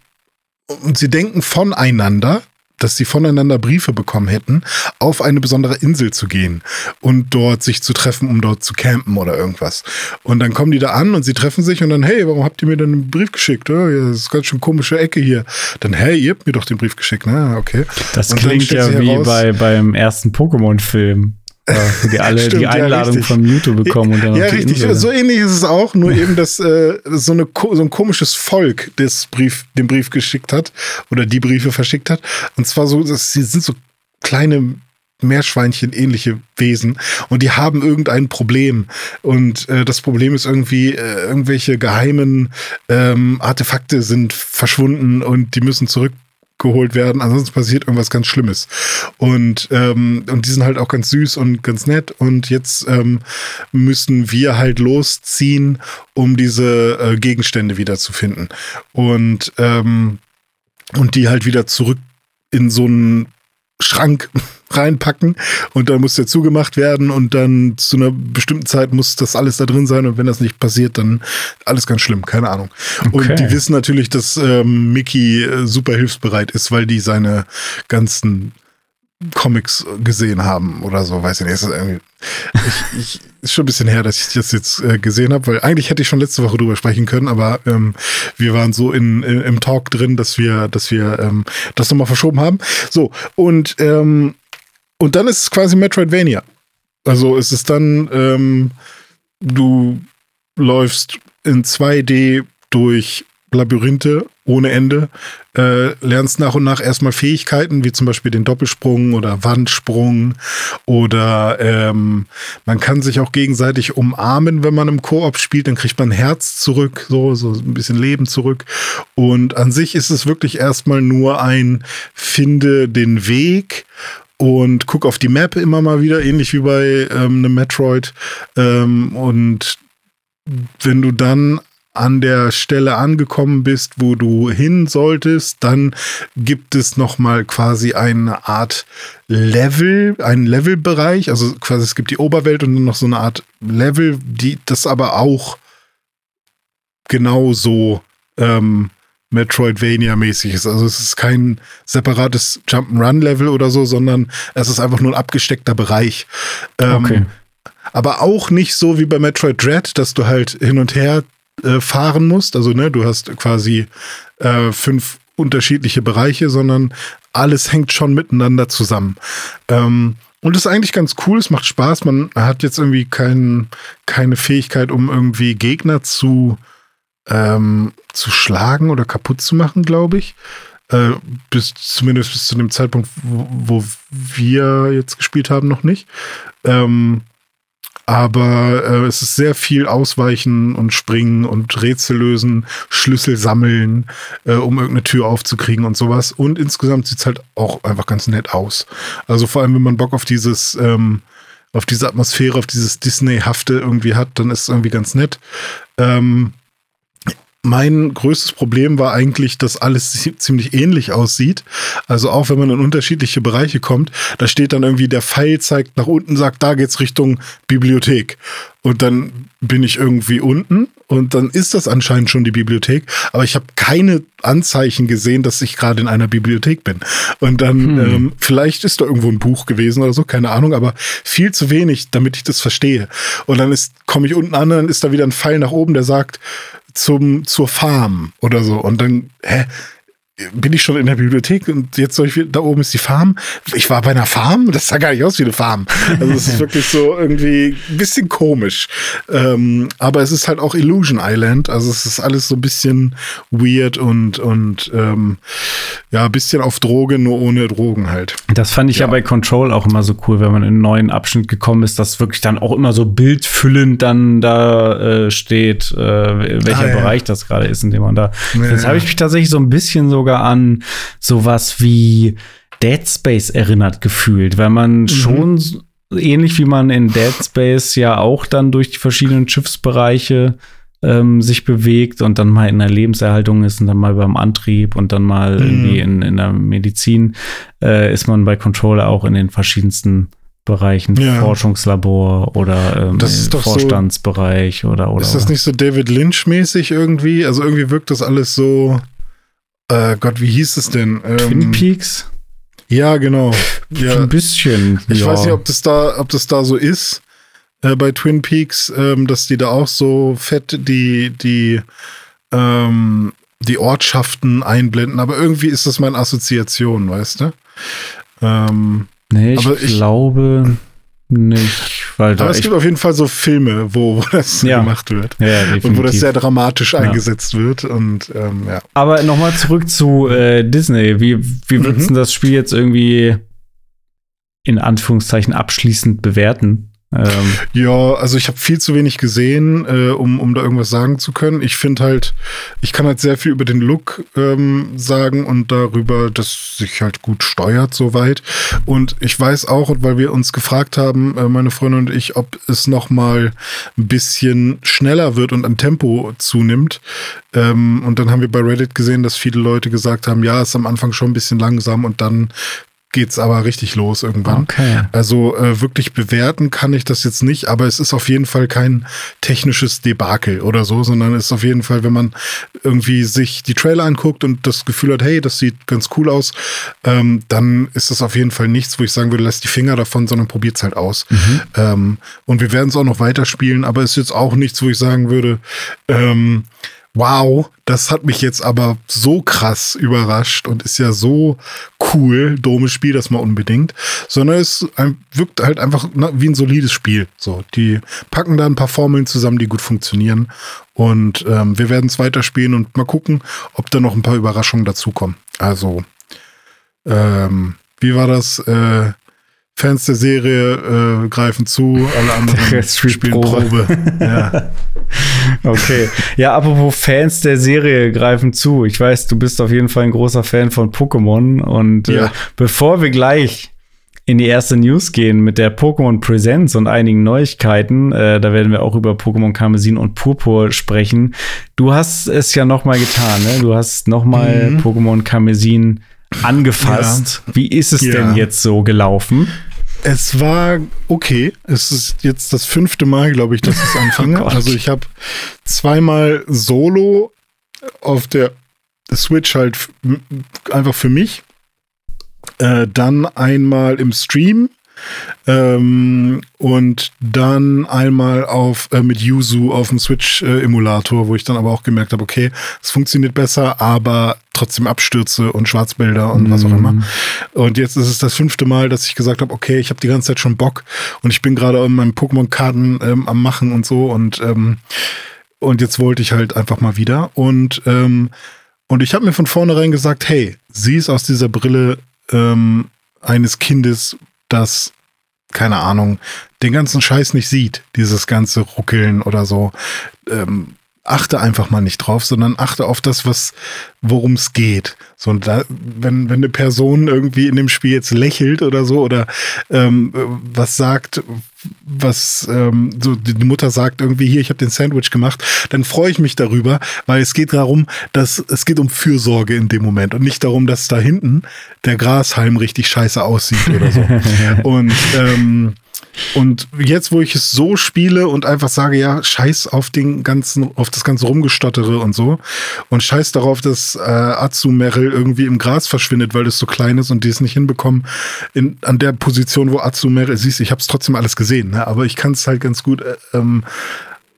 und sie denken voneinander, dass sie voneinander Briefe bekommen hätten, auf eine besondere Insel zu gehen und dort sich zu treffen, um dort zu campen oder irgendwas. Und dann kommen die da an und sie treffen sich und dann, hey, warum habt ihr mir denn einen Brief geschickt? Oh, das ist ganz schön komische Ecke hier. Dann, hey, ihr habt mir doch den Brief geschickt, ne? Okay. Das Und klingt ja wie heraus- bei, beim ersten Pokémon-Film. Wo die alle Stimmt, die ja, Einladung richtig. von Mewtwo bekommen und dann ja, richtig. Insel. So ähnlich ist es auch, nur eben, dass äh, so, eine, so ein komisches Volk das Brief, den Brief geschickt hat oder die Briefe verschickt hat. Und zwar so, dass sie sind so kleine Meerschweinchen ähnliche Wesen und die haben irgendein Problem und äh, das Problem ist irgendwie äh, irgendwelche geheimen ähm, Artefakte sind verschwunden und die müssen zurückgeholt werden. Ansonsten passiert irgendwas ganz Schlimmes. Und ähm, und die sind halt auch ganz süß und ganz nett. Und jetzt ähm, müssen wir halt losziehen um diese äh, Gegenstände wiederzufinden und ähm, und die halt wieder zurück in so einen Schrank reinpacken und dann muss der zugemacht werden und dann zu einer bestimmten Zeit muss das alles da drin sein und wenn das nicht passiert, dann alles ganz schlimm, keine Ahnung. Okay. Und die wissen natürlich, dass ähm, Mickey äh, super hilfsbereit ist, weil die seine ganzen Comics gesehen haben oder so, weiß ich nicht. Ist, ich, ich, ist schon ein bisschen her, dass ich das jetzt äh, gesehen habe, weil eigentlich hätte ich schon letzte Woche drüber sprechen können, aber ähm, wir waren so in, in, im Talk drin, dass wir, dass wir ähm, das nochmal verschoben haben. So, und, ähm, und dann ist es quasi Metroidvania. Also es ist dann, ähm, du läufst in 2D durch Labyrinthe ohne Ende, äh, lernst nach und nach erstmal Fähigkeiten, wie zum Beispiel den Doppelsprung oder Wandsprung oder ähm, man kann sich auch gegenseitig umarmen, wenn man im Koop spielt, dann kriegt man Herz zurück, so, so ein bisschen Leben zurück. Und an sich ist es wirklich erstmal nur ein Finde den Weg und guck auf die Map immer mal wieder, ähnlich wie bei ähm, einem Metroid. Ähm, und wenn du dann an der Stelle angekommen bist, wo du hin solltest, dann gibt es noch mal quasi eine Art Level, einen Levelbereich, also quasi es gibt die Oberwelt und dann noch so eine Art Level, die das aber auch genauso ähm, Metroidvania-mäßig ist. Also es ist kein separates Jump'n'Run-Level oder so, sondern es ist einfach nur ein abgesteckter Bereich. Ähm, Okay. aber auch nicht so wie bei Metroid Dread, dass du halt hin und her äh, fahren musst. Also, ne, du hast quasi äh, fünf unterschiedliche Bereiche, sondern alles hängt schon miteinander zusammen. Ähm, und ist eigentlich ganz cool, es macht Spaß. Man hat jetzt irgendwie kein, keine Fähigkeit, um irgendwie Gegner zu, ähm, zu schlagen oder kaputt zu machen, glaube ich. Äh, bis zumindest bis zu dem Zeitpunkt, wo, wo wir jetzt gespielt haben, noch nicht. Ähm, aber äh, es ist sehr viel Ausweichen und Springen und Rätsel lösen, Schlüssel sammeln, äh, um irgendeine Tür aufzukriegen und sowas. Und insgesamt sieht's halt auch einfach ganz nett aus. Also vor allem, wenn man Bock auf dieses, ähm, auf diese Atmosphäre, auf dieses Disney-hafte irgendwie hat, dann ist es irgendwie ganz nett. Ähm, mein größtes Problem war eigentlich, dass alles ziemlich ähnlich aussieht. Also auch wenn man in unterschiedliche Bereiche kommt, da steht dann irgendwie der Pfeil zeigt nach unten, sagt, da geht's Richtung Bibliothek. Und dann bin ich irgendwie unten und dann ist das anscheinend schon die Bibliothek, aber ich habe keine Anzeichen gesehen, dass ich gerade in einer Bibliothek bin. Und dann, hm. ähm, vielleicht ist da irgendwo ein Buch gewesen oder so, keine Ahnung, aber viel zu wenig, damit ich das verstehe. Und dann ist, komme ich unten an, dann ist da wieder ein Pfeil nach oben, der sagt, zum, zur Farm oder so. Und dann, hä? Bin ich schon in der Bibliothek und jetzt soll ich, da oben ist die Farm. Ich war bei einer Farm, das sah gar nicht aus wie eine Farm. Also es ist wirklich so irgendwie ein bisschen komisch. Ähm, aber es ist halt auch Illusion Island, also es ist alles so ein bisschen weird und, und ähm, ja, ein bisschen auf Droge, nur ohne Drogen halt. Das fand ich ja. ja. bei Control auch immer so cool, wenn man in einen neuen Abschnitt gekommen ist, dass wirklich dann auch immer so bildfüllend dann da äh, steht, äh, welcher ah, ja. Bereich das gerade ist, in dem man da. Ja, Jetzt habe ich mich tatsächlich so ein bisschen sogar sogar an sowas wie Dead Space erinnert gefühlt, weil man mhm. schon ähnlich wie man in Dead Space ja auch dann durch die verschiedenen Schiffsbereiche ähm, sich bewegt und dann mal in der Lebenserhaltung ist und dann mal beim Antrieb und dann mal mhm. irgendwie in, in der Medizin, äh, ist man bei Controller auch in den verschiedensten Bereichen, ja. Forschungslabor oder ähm, Vorstandsbereich so, oder, oder. Ist das nicht so David Lynch-mäßig irgendwie? Also irgendwie wirkt das alles so äh, Gott, wie hieß es denn? Ähm, Twin Peaks? Ja, genau. Ja. Ein bisschen. Ich ja. weiß nicht, ob das da, ob das da so ist äh, bei Twin Peaks, ähm, dass die da auch so fett die, die, ähm, die Ortschaften einblenden. Aber irgendwie ist das meine Assoziation, weißt du? Ähm, nee, ich, ich glaube nicht, weil da. Aber es gibt auf jeden Fall so Filme, wo, wo das ja. gemacht wird. Ja, definitiv. Und wo das sehr dramatisch eingesetzt wird. Und ähm, ja. Aber nochmal zurück zu äh, Disney. Wie, wie würdest mhm. du das Spiel jetzt irgendwie in Anführungszeichen abschließend bewerten? Ähm. Ja, also ich habe viel zu wenig gesehen, äh, um, um da irgendwas sagen zu können. Ich finde halt, ich kann halt sehr viel über den Look ähm, sagen und darüber, dass sich halt gut steuert soweit. Und ich weiß auch, weil wir uns gefragt haben, äh, meine Freundin und ich, ob es noch mal ein bisschen schneller wird und an Tempo zunimmt. Ähm, und dann haben wir bei Reddit gesehen, dass viele Leute gesagt haben, ja, ist am Anfang schon ein bisschen langsam und dann geht's aber richtig los irgendwann. Okay. Also äh, wirklich bewerten kann ich das jetzt nicht, aber es ist auf jeden Fall kein technisches Debakel oder so, sondern es ist auf jeden Fall, wenn man irgendwie sich die Trailer anguckt und das Gefühl hat, hey, das sieht ganz cool aus, ähm, dann ist das auf jeden Fall nichts, wo ich sagen würde, lass die Finger davon, sondern probiert's halt aus. Mhm. Ähm, und wir werden es auch noch weiterspielen, aber es ist jetzt auch nichts, wo ich sagen würde, ähm, wow, das hat mich jetzt aber so krass überrascht und ist ja so cool. Dome Spiel das mal unbedingt. Sondern es wirkt halt einfach wie ein solides Spiel. So, die packen da ein paar Formeln zusammen, die gut funktionieren. Und ähm, wir werden es weiterspielen und mal gucken, ob da noch ein paar Überraschungen dazukommen. Also, ähm, wie war das? Äh, Fans der Serie äh, greifen zu, alle anderen spielen Probe. ja. Okay. Ja, apropos Fans der Serie greifen zu. Ich weiß, du bist auf jeden Fall ein großer Fan von Pokémon. Und äh, ja. äh, bevor wir gleich in die erste News gehen mit der Pokémon Presents und einigen Neuigkeiten. Äh, da werden wir auch über Pokémon Karmesin und Purpur sprechen. Du hast es ja noch mal getan, ne? Du hast noch mal mhm. Pokémon Karmesin angefasst. Ja. Wie ist es ja. denn jetzt so gelaufen? Es war okay. Es ist jetzt das fünfte Mal, glaube ich, dass ich anfange. oh also ich habe zweimal Solo auf der Switch halt einfach für mich. Äh, dann einmal im Stream ähm, und dann einmal auf äh, mit Yuzu auf dem Switch-Emulator, äh, wo ich dann aber auch gemerkt habe, okay, es funktioniert besser, aber trotzdem Abstürze und Schwarzbilder und mm. was auch immer. Mhm. Und jetzt ist es das fünfte Mal, dass ich gesagt habe, okay, ich habe die ganze Zeit schon Bock und ich bin gerade in meinen Pokémon-Karten ähm, am Machen und so und ähm, und jetzt wollte ich halt einfach mal wieder und ähm, und ich habe mir von vornherein gesagt, hey, sieh es aus dieser Brille ähm, eines Kindes, das keine Ahnung, den ganzen Scheiß nicht sieht, dieses ganze Ruckeln oder so. Ähm, achte einfach mal nicht drauf, sondern achte auf das, was, worum es geht. So, und da, wenn, wenn eine Person irgendwie in dem Spiel jetzt lächelt oder so oder ähm, was sagt, was ähm, so die Mutter sagt irgendwie hier, ich habe den Sandwich gemacht, dann freue ich mich darüber, weil es geht darum, dass es geht um Fürsorge in dem Moment und nicht darum, dass da hinten der Grashalm richtig scheiße aussieht oder so. und ähm, und jetzt, wo ich es so spiele und einfach sage, ja, scheiß auf den ganzen, auf das ganze Rumgestottere und so und scheiß darauf, dass äh, Atsu Merrill irgendwie im Gras verschwindet, weil das so klein ist und die es nicht hinbekommen, in, an der Position, wo Atsu Merrill, siehst ich habe es trotzdem alles gesehen, ne? aber ich kann es halt ganz gut äh, ähm,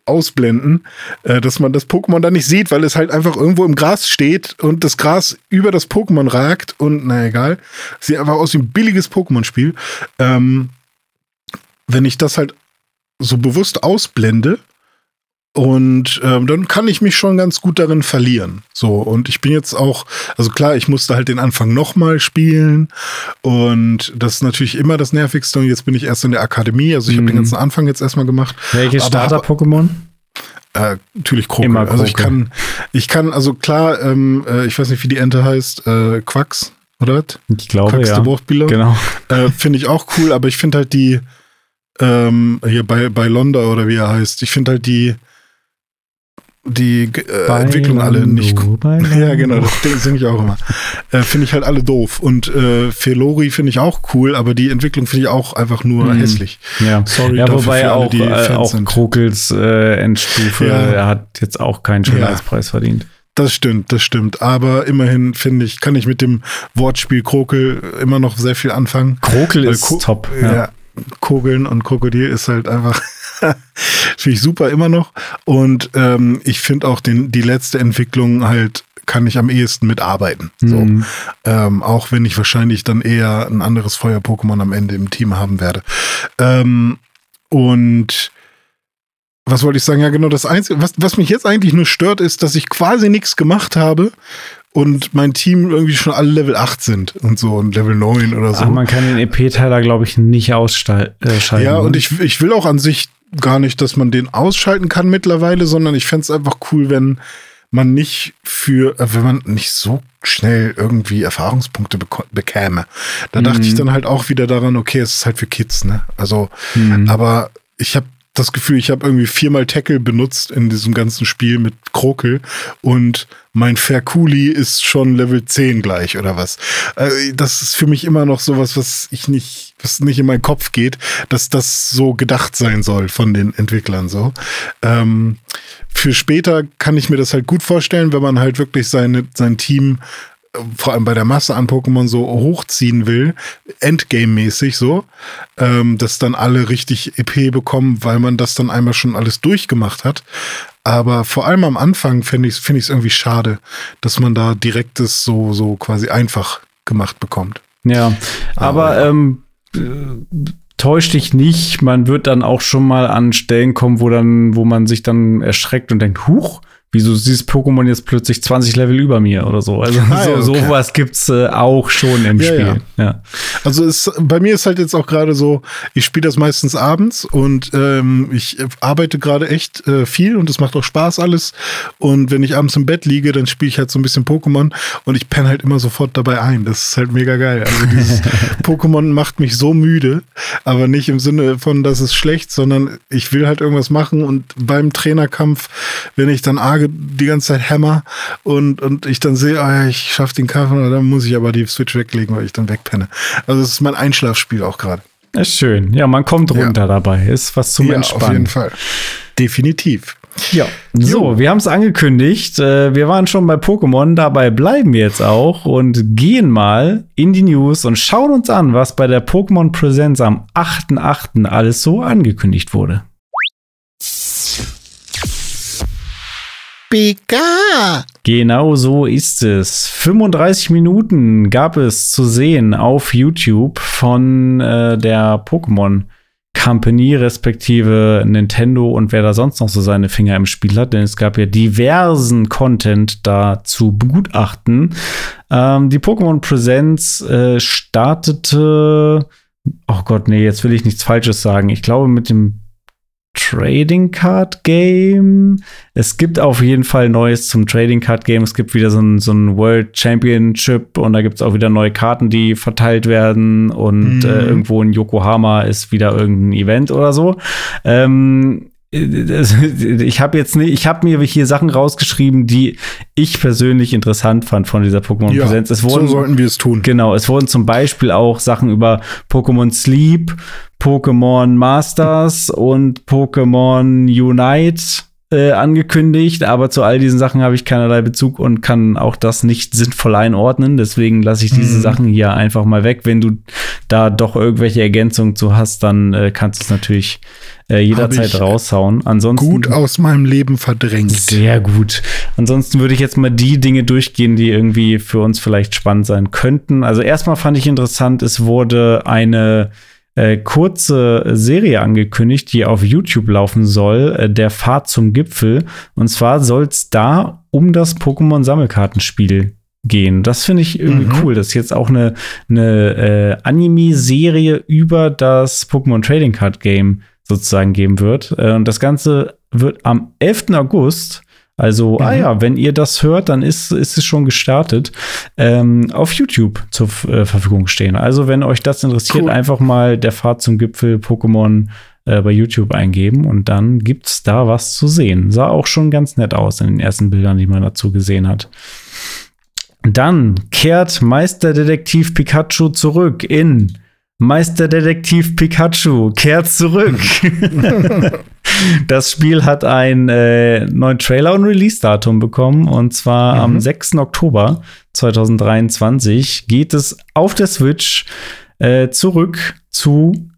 ausblenden, äh, dass man das Pokémon da nicht sieht, weil es halt einfach irgendwo im Gras steht und das Gras über das Pokémon ragt und na egal, sieht einfach aus wie ein billiges Pokémon-Spiel. Ähm, wenn ich das halt so bewusst ausblende, und ähm, dann kann ich mich schon ganz gut darin verlieren. So, und ich bin jetzt auch, also klar, ich musste halt den Anfang nochmal spielen. Und das ist natürlich immer das Nervigste. Und jetzt bin ich erst in der Akademie. Also ich mhm. habe den ganzen Anfang jetzt erstmal gemacht. Welches Starter-Pokémon? Äh, natürlich Krokel. Immer Also ich kann, ich kann, also klar, ähm, äh, ich weiß nicht, wie die Ente heißt, äh, Quacks, oder? Ich glaube, Quacks ja. Genau. Äh, finde ich auch cool, aber ich finde halt die, ähm, hier bei, bei Londa oder wie er heißt, ich finde halt die, die äh, Entwicklung alle nicht gut. Ja, genau, das singe ich auch immer. Äh, finde ich halt alle doof. Und äh, Felori finde ich auch cool, aber die Entwicklung finde ich auch einfach nur hm. hässlich. Ja, sorry. Ja, wobei alle, auch, äh, auch Krokels äh, Endstufe, ja. er hat jetzt auch keinen Schönheitspreis ja. verdient. Das stimmt, das stimmt. Aber immerhin finde ich, kann ich mit dem Wortspiel Krokel immer noch sehr viel anfangen. Krokel ist Ko top. Ja. ja. Kogeln und Krokodil ist halt einfach finde ich super immer noch. Und ähm, ich finde auch den, die letzte Entwicklung halt kann ich am ehesten mitarbeiten. So. Mhm. Ähm, auch wenn ich wahrscheinlich dann eher ein anderes Feuer-Pokémon am Ende im Team haben werde. Ähm, und was wollte ich sagen? Ja, genau, das Einzige, was, was mich jetzt eigentlich nur stört, ist, dass ich quasi nichts gemacht habe und mein Team irgendwie schon alle Level 8 sind und so und Level 9 oder so. Ach, man kann den EP-Teiler, glaube ich, nicht ausschalten. Äh, ja, und ne? ich, ich will auch an sich gar nicht, dass man den ausschalten kann mittlerweile, sondern ich fände es einfach cool, wenn man nicht für, äh, wenn man nicht so schnell irgendwie Erfahrungspunkte bekäme. Da mhm. dachte ich mhm. dann halt auch wieder daran, okay, es ist halt für Kids, ne? Also, mhm. aber ich habe das Gefühl, ich habe irgendwie viermal Tackle benutzt in diesem ganzen Spiel mit Krokel und mein Ferkuli ist schon Level 10 gleich oder was. Äh, das ist für mich immer noch sowas, was ich nicht, was nicht in meinen Kopf geht, dass das so gedacht sein soll von den Entwicklern so. Ähm, für später kann ich mir das halt gut vorstellen, wenn man halt wirklich seine, sein Team vor allem bei der Masse an Pokémon so hochziehen will, Endgame-mäßig so, ähm, dass dann alle richtig EP bekommen, weil man das dann einmal schon alles durchgemacht hat. Aber vor allem am Anfang finde ich es find irgendwie schade, dass man da direktes so, so quasi einfach gemacht bekommt. Ja, aber, aber ähm, täusch dich nicht, man wird dann auch schon mal an Stellen kommen, wo dann, wo man sich dann erschreckt und denkt, huch, wieso dieses Pokémon jetzt plötzlich 20 Level über mir oder so. Also ah, so, okay. sowas gibt's äh, auch schon im ja, Spiel. Ja. ja. Also es, bei mir ist halt jetzt auch gerade so, ich spiele das meistens abends und ähm, ich arbeite gerade echt äh, viel und es macht auch Spaß alles. Und wenn ich abends im Bett liege, dann spiele ich halt so ein bisschen Pokémon und ich penne halt immer sofort dabei ein. Das ist halt mega geil. Also dieses Pokémon macht mich so müde, aber nicht im Sinne von, dass es schlecht, sondern ich will halt irgendwas machen und beim Trainerkampf, wenn ich dann arge die ganze Zeit Hammer und, und ich dann sehe, oh ich schaffe den Kampf und dann muss ich aber die Switch weglegen, weil ich dann wegpenne. Also es ist mein Einschlafspiel auch gerade. Ist schön. Ja, man kommt runter ja. dabei. Ist was zum ja, Entspannen. Auf jeden Fall. Definitiv. Ja. So, jo. wir haben es angekündigt. Äh, wir waren schon bei Pokémon. Dabei bleiben wir jetzt auch und gehen mal in die News und schauen uns an, was bei der Pokémon Präsenz am 8.8. alles so angekündigt wurde. Pika. Genau so ist es. 35 Minuten gab es zu sehen auf YouTube von äh, der Pokémon Company, respektive Nintendo und wer da sonst noch so seine Finger im Spiel hat, denn es gab ja diversen Content da zu begutachten. Ähm, die Pokémon Presents äh, startete oh Gott, nee, jetzt will ich nichts Falsches sagen. Ich glaube, mit dem Trading Card Game. Es gibt auf jeden Fall Neues zum Trading Card Game. Es gibt wieder so ein, so ein World Championship und da gibt es auch wieder neue Karten, die verteilt werden. Und mhm. äh, irgendwo in Yokohama ist wieder irgendein Event oder so. Ähm, ich habe jetzt nicht, ich habe mir hier Sachen rausgeschrieben, die ich persönlich interessant fand von dieser Pokémon-Präsenz. Ja, so sollten wir es tun. Genau, es wurden zum Beispiel auch Sachen über Pokémon Sleep, Pokémon Masters und Pokémon Unite äh, angekündigt, aber zu all diesen Sachen habe ich keinerlei Bezug und kann auch das nicht sinnvoll einordnen. Deswegen lasse ich diese mhm. Sachen hier einfach mal weg. Wenn du da doch irgendwelche Ergänzungen zu hast, dann äh, kannst du es natürlich äh, jederzeit raushauen. Ansonsten gut aus meinem Leben verdrängt. Sehr gut. Ansonsten würde ich jetzt mal die Dinge durchgehen, die irgendwie für uns vielleicht spannend sein könnten. Also erstmal fand ich interessant, es wurde eine äh, kurze Serie angekündigt, die auf YouTube laufen soll, äh, der Pfad zum Gipfel. Und zwar soll es da um das Pokémon-Sammelkartenspiel gehen. Das finde ich irgendwie mhm. cool, dass jetzt auch eine, eine äh, Anime-Serie über das Pokémon Trading Card Game sozusagen geben wird. Äh, und das Ganze wird am 11. August also, ah mhm. ah ja, wenn ihr das hört, dann ist, ist es schon gestartet, ähm, auf YouTube zur äh, Verfügung stehen. Also, wenn euch das interessiert, cool. einfach mal der Fahrt zum Gipfel Pokémon äh, bei YouTube eingeben und dann gibt's da was zu sehen. Sah auch schon ganz nett aus in den ersten Bildern, die man dazu gesehen hat. Dann kehrt Meisterdetektiv Pikachu zurück in Meisterdetektiv Pikachu kehrt zurück. das Spiel hat einen äh, neuen Trailer und Release-Datum bekommen. Und zwar mhm. am 6. Oktober 2023 geht es auf der Switch äh, zurück zu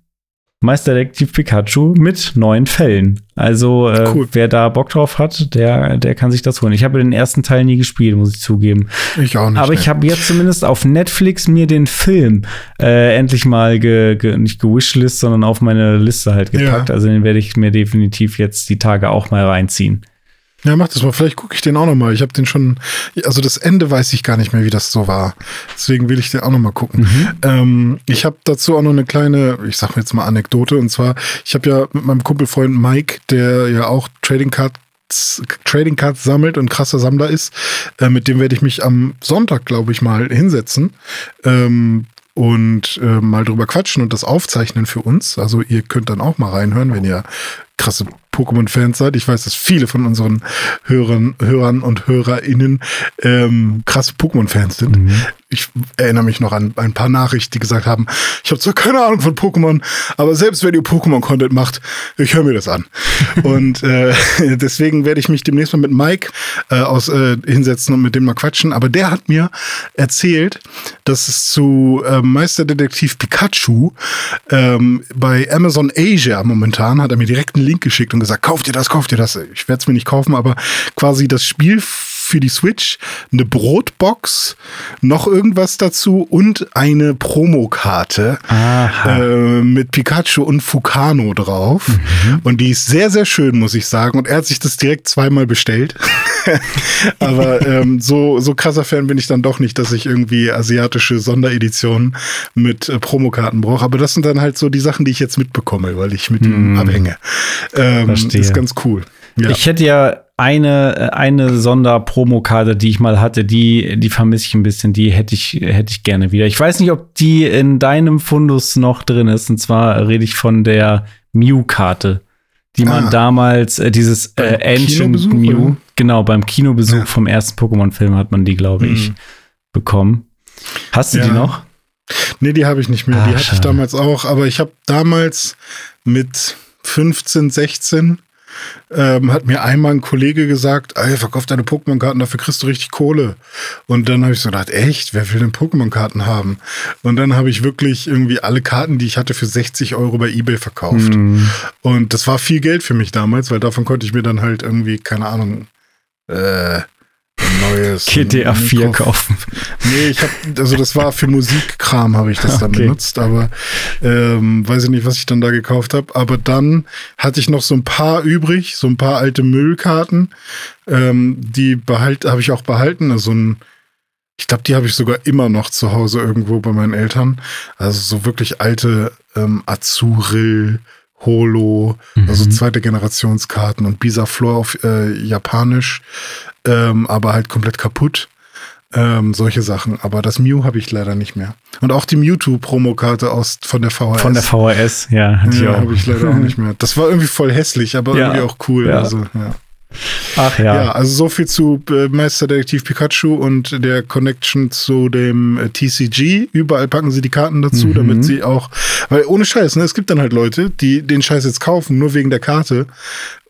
Meisterdetektiv Pikachu mit neuen Fällen. Also äh, cool. wer da Bock drauf hat, der, der kann sich das holen. Ich habe den ersten Teil nie gespielt, muss ich zugeben. Ich auch nicht. Aber ich habe jetzt zumindest auf Netflix mir den Film äh, endlich mal ge, ge, nicht gewishlist, sondern auf meine Liste halt gepackt. Ja. Also den werde ich mir definitiv jetzt die Tage auch mal reinziehen. Ja, mach das mal. Vielleicht gucke ich den auch noch mal. Ich habe den schon, also das Ende weiß ich gar nicht mehr, wie das so war. Deswegen will ich den auch noch mal gucken. Mhm. Ähm, ich habe dazu auch noch eine kleine, ich sag jetzt mal Anekdote. Und zwar, ich habe ja mit meinem Kumpelfreund Mike, der ja auch Trading Card Trading Cards sammelt und krasser Sammler ist. Äh, mit dem werde ich mich am Sonntag, glaube ich, mal hinsetzen. Ähm, und äh, mal drüber quatschen und das aufzeichnen für uns. Also ihr könnt dann auch mal reinhören, wenn ihr krasse Pokémon-Fans seid. Ich weiß, dass viele von unseren Hörern, Hörern und HörerInnen ähm, krasse Pokémon-Fans sind. Mhm. Ich erinnere mich noch an ein paar Nachrichten, die gesagt haben, ich habe zwar keine Ahnung von Pokémon, aber selbst wenn ihr Pokémon-Content macht, ich höre mir das an. und äh, deswegen werde ich mich demnächst mal mit Mike äh, aus, äh, hinsetzen und mit dem mal quatschen. Aber der hat mir erzählt, dass es zu äh, Meisterdetektiv Pikachu ähm, bei Amazon Asia momentan, hat er mir direkt einen Link geschickt und gesagt, kauft ihr das, kauft ihr das. Ich werde es mir nicht kaufen, aber quasi das Spiel für die Switch, eine Brotbox, noch irgendwas dazu und eine Promokarte äh, mit Pikachu und Fukano drauf. Mhm. Und die ist sehr, sehr schön, muss ich sagen. Und er hat sich das direkt zweimal bestellt. Aber ähm, so, so krasser Fan bin ich dann doch nicht, dass ich irgendwie asiatische Sondereditionen mit äh, Promokarten brauche. Aber das sind dann halt so die Sachen, die ich jetzt mitbekomme, weil ich mit mm. ihm abhänge. Ähm, ist ganz cool. Ja. Ich hätte ja eine, eine Sonderpromokarte, die ich mal hatte, die, die vermisse ich ein bisschen, die hätte ich, hätte ich gerne wieder. Ich weiß nicht, ob die in deinem Fundus noch drin ist. Und zwar rede ich von der Mew-Karte, die man ah. damals, äh, dieses äh, Ancient Mew, oder? genau, beim Kinobesuch ja. vom ersten Pokémon-Film hat man die, glaube ich, mhm. bekommen. Hast du ja. die noch? Nee, die habe ich nicht mehr. Ah, die hatte schade. ich damals auch, aber ich habe damals mit 15, 16 ähm, hat mir einmal ein Kollege gesagt, ey, verkauf deine Pokémon-Karten, dafür kriegst du richtig Kohle. Und dann habe ich so gedacht, echt, wer will denn Pokémon-Karten haben? Und dann habe ich wirklich irgendwie alle Karten, die ich hatte, für 60 Euro bei Ebay verkauft. Mhm. Und das war viel Geld für mich damals, weil davon konnte ich mir dann halt irgendwie, keine Ahnung, äh, neues GTA 4 kaufen. Nee, ich habe also das war für Musikkram habe ich das dann okay. benutzt, aber ähm, weiß ich nicht, was ich dann da gekauft habe, aber dann hatte ich noch so ein paar übrig, so ein paar alte Müllkarten, ähm, die behalt habe ich auch behalten, also ein Ich glaube, die habe ich sogar immer noch zu Hause irgendwo bei meinen Eltern. Also so wirklich alte ähm, Azuril, Holo, mhm. also zweite Generationskarten und Bisaflor auf äh, Japanisch, ähm, aber halt komplett kaputt. Ähm, solche Sachen. Aber das Mew habe ich leider nicht mehr. Und auch die Mewtwo-Promokarte aus von der VHS. Von der VHS, ja. Ja, habe ich leider auch nicht mehr. Das war irgendwie voll hässlich, aber ja. irgendwie auch cool. Ja. Also, ja. Ach ja. Ja, also so viel zu äh, Meisterdetektiv Pikachu und der Connection zu dem äh, TCG. Überall packen sie die Karten dazu, mhm. damit sie auch, weil ohne Scheiß, ne, es gibt dann halt Leute, die den Scheiß jetzt kaufen, nur wegen der Karte.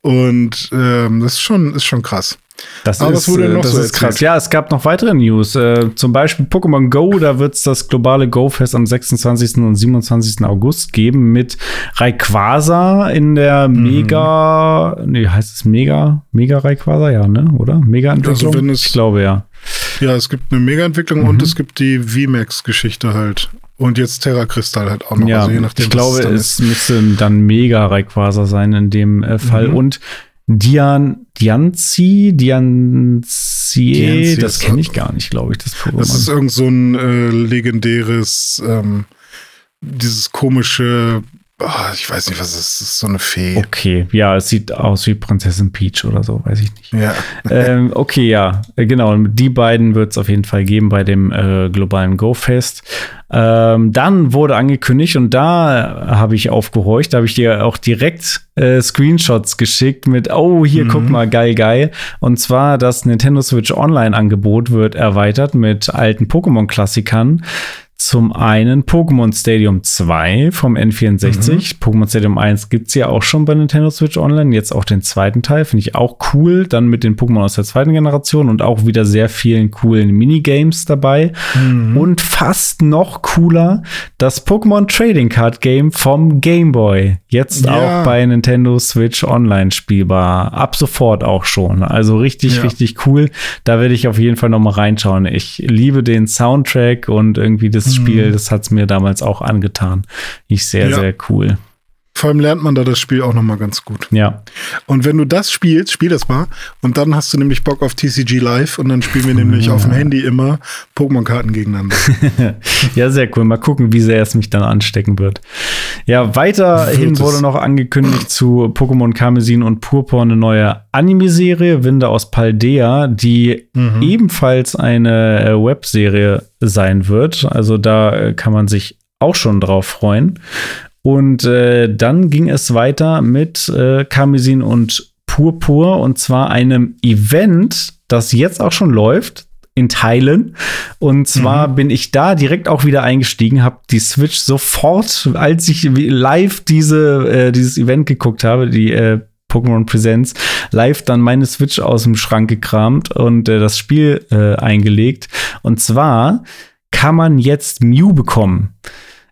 Und ähm, das ist schon, ist schon krass. Das Aber ist, äh, das so ist krass. Ja, es gab noch weitere News. Äh, zum Beispiel Pokémon Go, da wird es das globale Go-Fest am 26. und 27. August geben mit Rayquaza in der mhm. Mega, nee, heißt es Mega, Mega Rayquaza, ja, ne? Oder? Mega-Entwicklung? Also ich glaube, ja. Ja, es gibt eine Mega-Entwicklung mhm. und es gibt die VMAX-Geschichte halt. Und jetzt Terra Kristall halt auch noch. Ja, also je nachdem, ich glaube, es, es müsste dann Mega Rayquaza sein in dem äh, Fall. Mhm. Und Dian, Dianzi, Diancie, das kenne ich gar nicht, glaube ich, das. Das ist irgend so ein äh, legendäres, ähm, dieses komische, oh, ich weiß nicht, was es ist, das ist so eine Fee. Okay, ja, es sieht aus wie Prinzessin Peach oder so, weiß ich nicht. Ja. ähm, okay, ja, äh, genau. Die beiden wird es auf jeden Fall geben bei dem äh, globalen Go-Fest. Ähm, dann wurde angekündigt und da habe ich aufgehorcht, da habe ich dir auch direkt äh, Screenshots geschickt mit, oh, hier mhm. guck mal, geil, geil. Und zwar das Nintendo Switch Online-Angebot wird erweitert mit alten Pokémon-Klassikern. Zum einen Pokémon Stadium 2 vom N64. Mhm. Pokémon Stadium 1 gibt es ja auch schon bei Nintendo Switch Online. Jetzt auch den zweiten Teil. Finde ich auch cool. Dann mit den Pokémon aus der zweiten Generation und auch wieder sehr vielen coolen Minigames dabei. Mhm. Und fast noch cooler das Pokémon Trading Card Game vom Game Boy. Jetzt ja. auch bei Nintendo Switch Online spielbar. Ab sofort auch schon. Also richtig, ja. richtig cool. Da werde ich auf jeden Fall noch mal reinschauen. Ich liebe den Soundtrack und irgendwie das. Spiel. Das hat es mir damals auch angetan. Ich sehr, ja. sehr cool. Vor allem lernt man da das Spiel auch noch mal ganz gut. Ja. Und wenn du das spielst, spiel das mal. Und dann hast du nämlich Bock auf TCG Live. Und dann spielen wir nämlich ja. auf dem Handy immer Pokémon-Karten gegeneinander. ja, sehr cool. Mal gucken, wie sehr es mich dann anstecken wird. Ja, weiterhin wurde noch angekündigt zu Pokémon Karmesin und Purpur eine neue Anime-Serie, Winde aus Paldea, die mhm. ebenfalls eine äh, Webserie sein wird. Also da äh, kann man sich auch schon drauf freuen. Und äh, dann ging es weiter mit äh, Karmesin und Purpur und zwar einem Event, das jetzt auch schon läuft in Teilen. Und zwar mhm. bin ich da direkt auch wieder eingestiegen, habe die Switch sofort, als ich live diese, äh, dieses Event geguckt habe, die äh, Pokémon Presents, live dann meine Switch aus dem Schrank gekramt und äh, das Spiel äh, eingelegt. Und zwar kann man jetzt Mew bekommen.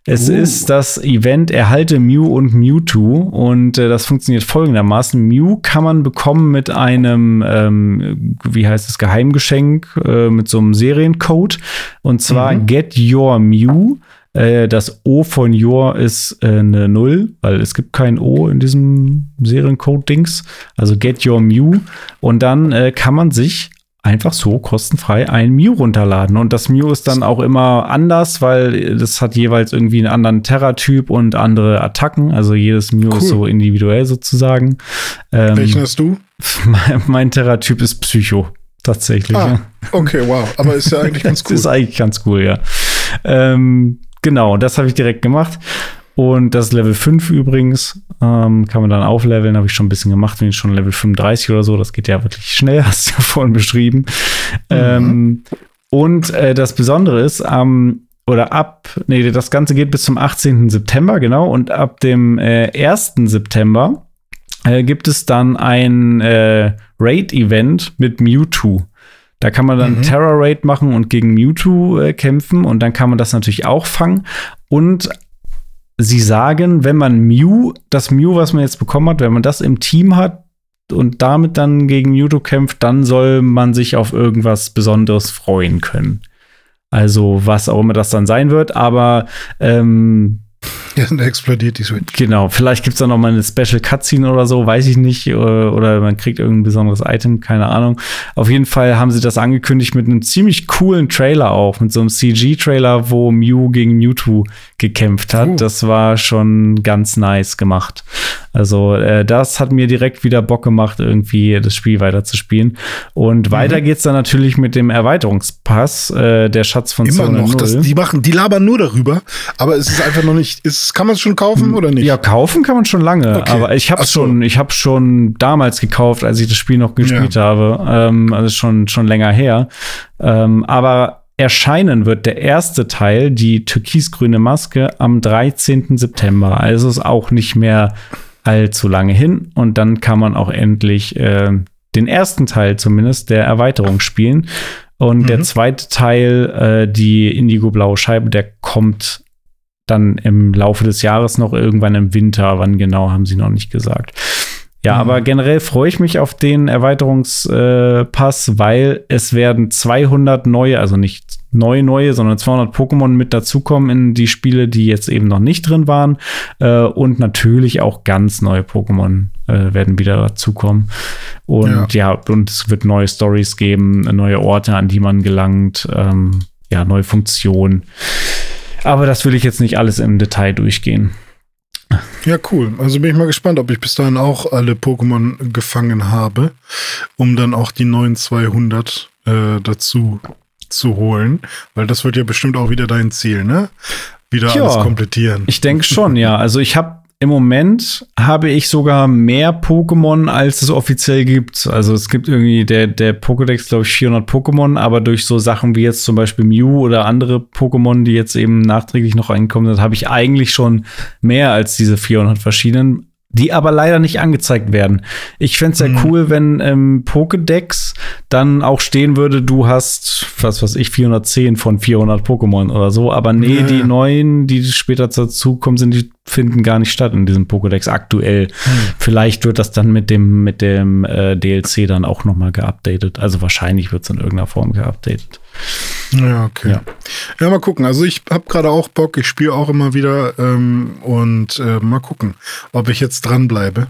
Es uh. ist das Event Erhalte Mew und Mewtwo und äh, das funktioniert folgendermaßen. Mew kann man bekommen mit einem, ähm, wie heißt es, Geheimgeschenk, äh, mit so einem Seriencode und zwar mhm. Get Your Mew. Äh, das O von Your ist äh, eine Null, weil es gibt kein O in diesem Seriencode-Dings. Also Get Your Mew. Und dann äh, kann man sich einfach so kostenfrei ein Mew runterladen. Und das Mew ist dann auch immer anders, weil das hat jeweils irgendwie einen anderen Terra-Typ und andere Attacken. Also jedes Mew cool. ist so individuell sozusagen. Ähm, Welchen hast du? Mein, mein Terra-Typ ist Psycho. Tatsächlich. Ah, ja. Okay, wow. Aber ist ja eigentlich ganz cool. ist eigentlich ganz cool, ja. Ähm, genau, das habe ich direkt gemacht. Und das ist Level 5 übrigens. Ähm, kann man dann aufleveln, habe ich schon ein bisschen gemacht, bin ich schon Level 35 oder so. Das geht ja wirklich schnell, hast du ja vorhin beschrieben. Mhm. Ähm, und äh, das Besondere ist, ähm, oder ab, nee, das Ganze geht bis zum 18. September, genau. Und ab dem äh, 1. September äh, gibt es dann ein äh, Raid-Event mit Mewtwo. Da kann man dann mhm. Terror Raid machen und gegen Mewtwo äh, kämpfen und dann kann man das natürlich auch fangen. Und sie sagen, wenn man Mew, das Mew, was man jetzt bekommen hat, wenn man das im Team hat und damit dann gegen Mewtwo kämpft, dann soll man sich auf irgendwas Besonderes freuen können. Also was auch immer das dann sein wird, aber ähm, Ja, dann explodiert die Switch. Genau, vielleicht gibt es da noch mal eine Special Cutscene oder so, weiß ich nicht. Oder, oder man kriegt irgendein besonderes Item, keine Ahnung. Auf jeden Fall haben sie das angekündigt mit einem ziemlich coolen Trailer auch, mit so einem CG-Trailer, wo Mew gegen Mewtwo gekämpft hat. Uh. Das war schon ganz nice gemacht. Also äh, das hat mir direkt wieder Bock gemacht, irgendwie das Spiel weiterzuspielen. Und mhm. weiter geht's dann natürlich mit dem Erweiterungspass, äh, der Schatz von Immer Zone noch, das, die machen, die labern nur darüber, aber es ist einfach noch nicht, ist, kann man es schon kaufen oder nicht? Ja, kaufen kann man schon lange, okay. aber ich habe so. schon, ich habe schon damals gekauft, als ich das Spiel noch gespielt ja. habe, ähm, also schon schon länger her. Ähm, aber erscheinen wird der erste Teil, die türkisgrüne Maske, am 13. September. Also ist auch nicht mehr allzu lange hin. Und dann kann man auch endlich äh, den ersten Teil zumindest der Erweiterung spielen. Und mhm. der zweite Teil, äh, die Indigo-blaue Scheibe, der kommt dann im Laufe des Jahres noch irgendwann im Winter. Wann genau, haben sie noch nicht gesagt. Ja, mhm. aber generell freue ich mich auf den Erweiterungspass, äh, weil es werden 200 neue, also nicht neue, neue, sondern 200 Pokémon mit dazukommen in die Spiele, die jetzt eben noch nicht drin waren. Äh, und natürlich auch ganz neue Pokémon äh, werden wieder dazukommen. Und ja. ja. und es wird neue Stories geben, neue Orte, an die man gelangt, ähm, ja, neue Funktionen. Aber das will ich jetzt nicht alles im Detail durchgehen. Ja, cool. Also bin ich mal gespannt, ob ich bis dahin auch alle Pokémon gefangen habe, um dann auch die neuen 200 äh, dazu zu holen, weil das wird ja bestimmt auch wieder dein Ziel, ne? Wieder ja, alles komplettieren. Ich denke schon, ja. Also ich habe im Moment habe ich sogar mehr Pokémon, als es offiziell gibt. Also es gibt irgendwie der, der Pokédex, glaube ich, 400 Pokémon, aber durch so Sachen wie jetzt zum Beispiel Mew oder andere Pokémon, die jetzt eben nachträglich noch reinkommen sind, habe ich eigentlich schon mehr als diese 400 verschiedenen die aber leider nicht angezeigt werden. Ich fände es ja mhm. cool, wenn im Pokédex dann auch stehen würde, du hast, was weiß ich, 410 von 400 Pokémon oder so. Aber nee, ja. die neuen, die später dazukommen, sind, die finden gar nicht statt in diesem Pokédex aktuell. Mhm. Vielleicht wird das dann mit dem, mit dem äh, DLC dann auch noch mal geupdatet. Also wahrscheinlich wird es in irgendeiner Form geupdatet. Ja, okay. Ja, ja mal gucken. Also ich habe gerade auch Bock, ich spiele auch immer wieder ähm, und äh, mal gucken, ob ich jetzt dranbleibe.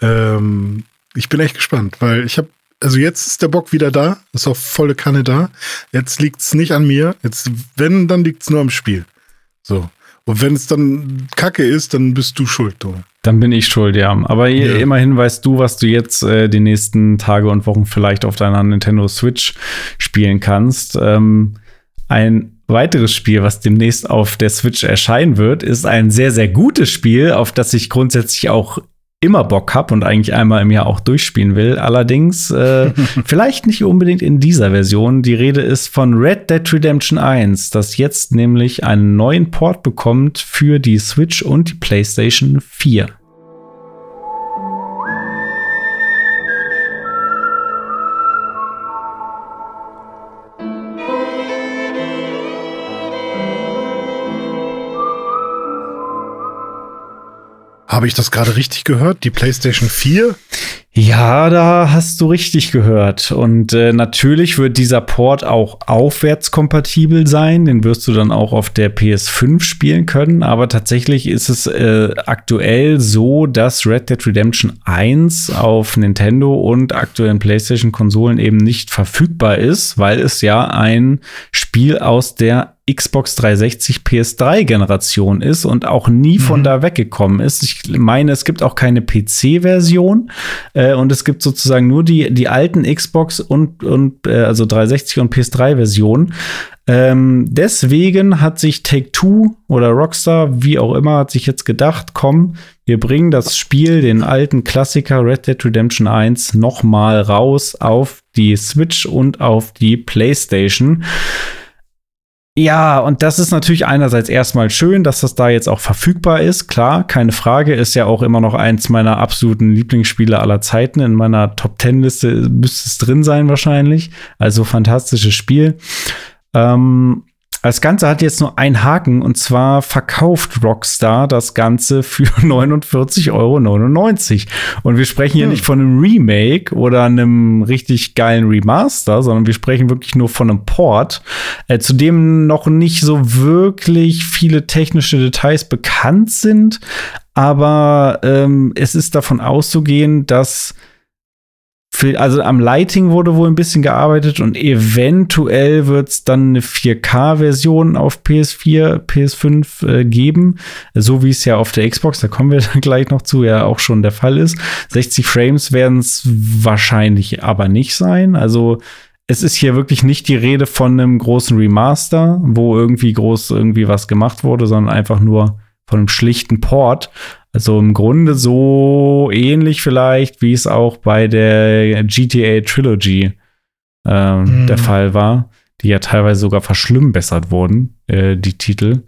Ähm, ich bin echt gespannt, weil ich habe, also jetzt ist der Bock wieder da, ist auch volle Kanne da. Jetzt liegt es nicht an mir. Jetzt, wenn, dann liegt es nur am Spiel. So. Und wenn es dann Kacke ist, dann bist du schuld, du. Dann bin ich schuld, ja. Aber ja. immerhin weißt du, was du jetzt äh, die nächsten Tage und Wochen vielleicht auf deiner Nintendo Switch spielen kannst. Ähm, ein weiteres Spiel, was demnächst auf der Switch erscheinen wird, ist ein sehr, sehr gutes Spiel, auf das ich grundsätzlich auch immer Bock habe und eigentlich einmal im Jahr auch durchspielen will. Allerdings äh, vielleicht nicht unbedingt in dieser Version. Die Rede ist von Red Dead Redemption 1, das jetzt nämlich einen neuen Port bekommt für die Switch und die PlayStation 4. Habe ich das gerade richtig gehört? Die PlayStation 4? Ja, da hast du richtig gehört. Und äh, natürlich wird dieser Port auch aufwärtskompatibel sein. Den wirst du dann auch auf der PS5 spielen können. Aber tatsächlich ist es äh, aktuell so, dass Red Dead Redemption 1 auf Nintendo und aktuellen PlayStation-Konsolen eben nicht verfügbar ist, weil es ja ein Spiel aus der Xbox 360 PS3 Generation ist und auch nie von mhm. da weggekommen ist. Ich meine, es gibt auch keine PC-Version äh, und es gibt sozusagen nur die, die alten Xbox und, und äh, also 360 und PS3-Version. Ähm, deswegen hat sich Take Two oder Rockstar, wie auch immer, hat sich jetzt gedacht, komm, wir bringen das Spiel, den alten Klassiker Red Dead Redemption 1, noch mal raus auf die Switch und auf die PlayStation. Ja, und das ist natürlich einerseits erstmal schön, dass das da jetzt auch verfügbar ist. Klar, keine Frage, ist ja auch immer noch eins meiner absoluten Lieblingsspiele aller Zeiten. In meiner Top Ten Liste müsste es drin sein wahrscheinlich. Also fantastisches Spiel. Ähm, Das Ganze hat jetzt nur einen Haken und zwar verkauft Rockstar das Ganze für 49,99 Euro. Und wir sprechen hier hm. nicht von einem Remake oder einem richtig geilen Remaster, sondern wir sprechen wirklich nur von einem Port, äh, zu dem noch nicht so wirklich viele technische Details bekannt sind. Aber ähm, es ist davon auszugehen, dass also am Lighting wurde wohl ein bisschen gearbeitet und eventuell wird es dann eine 4K-Version auf PS4, PS5 äh, geben, so wie es ja auf der Xbox, da kommen wir dann gleich noch zu, ja auch schon der Fall ist. 60 Frames werden es wahrscheinlich aber nicht sein. Also es ist hier wirklich nicht die Rede von einem großen Remaster, wo irgendwie groß irgendwie was gemacht wurde, sondern einfach nur von einem schlichten Port. Also im Grunde so ähnlich vielleicht, wie es auch bei der GTA Trilogy äh, mhm. der Fall war, die ja teilweise sogar verschlimmbessert wurden, äh, die Titel.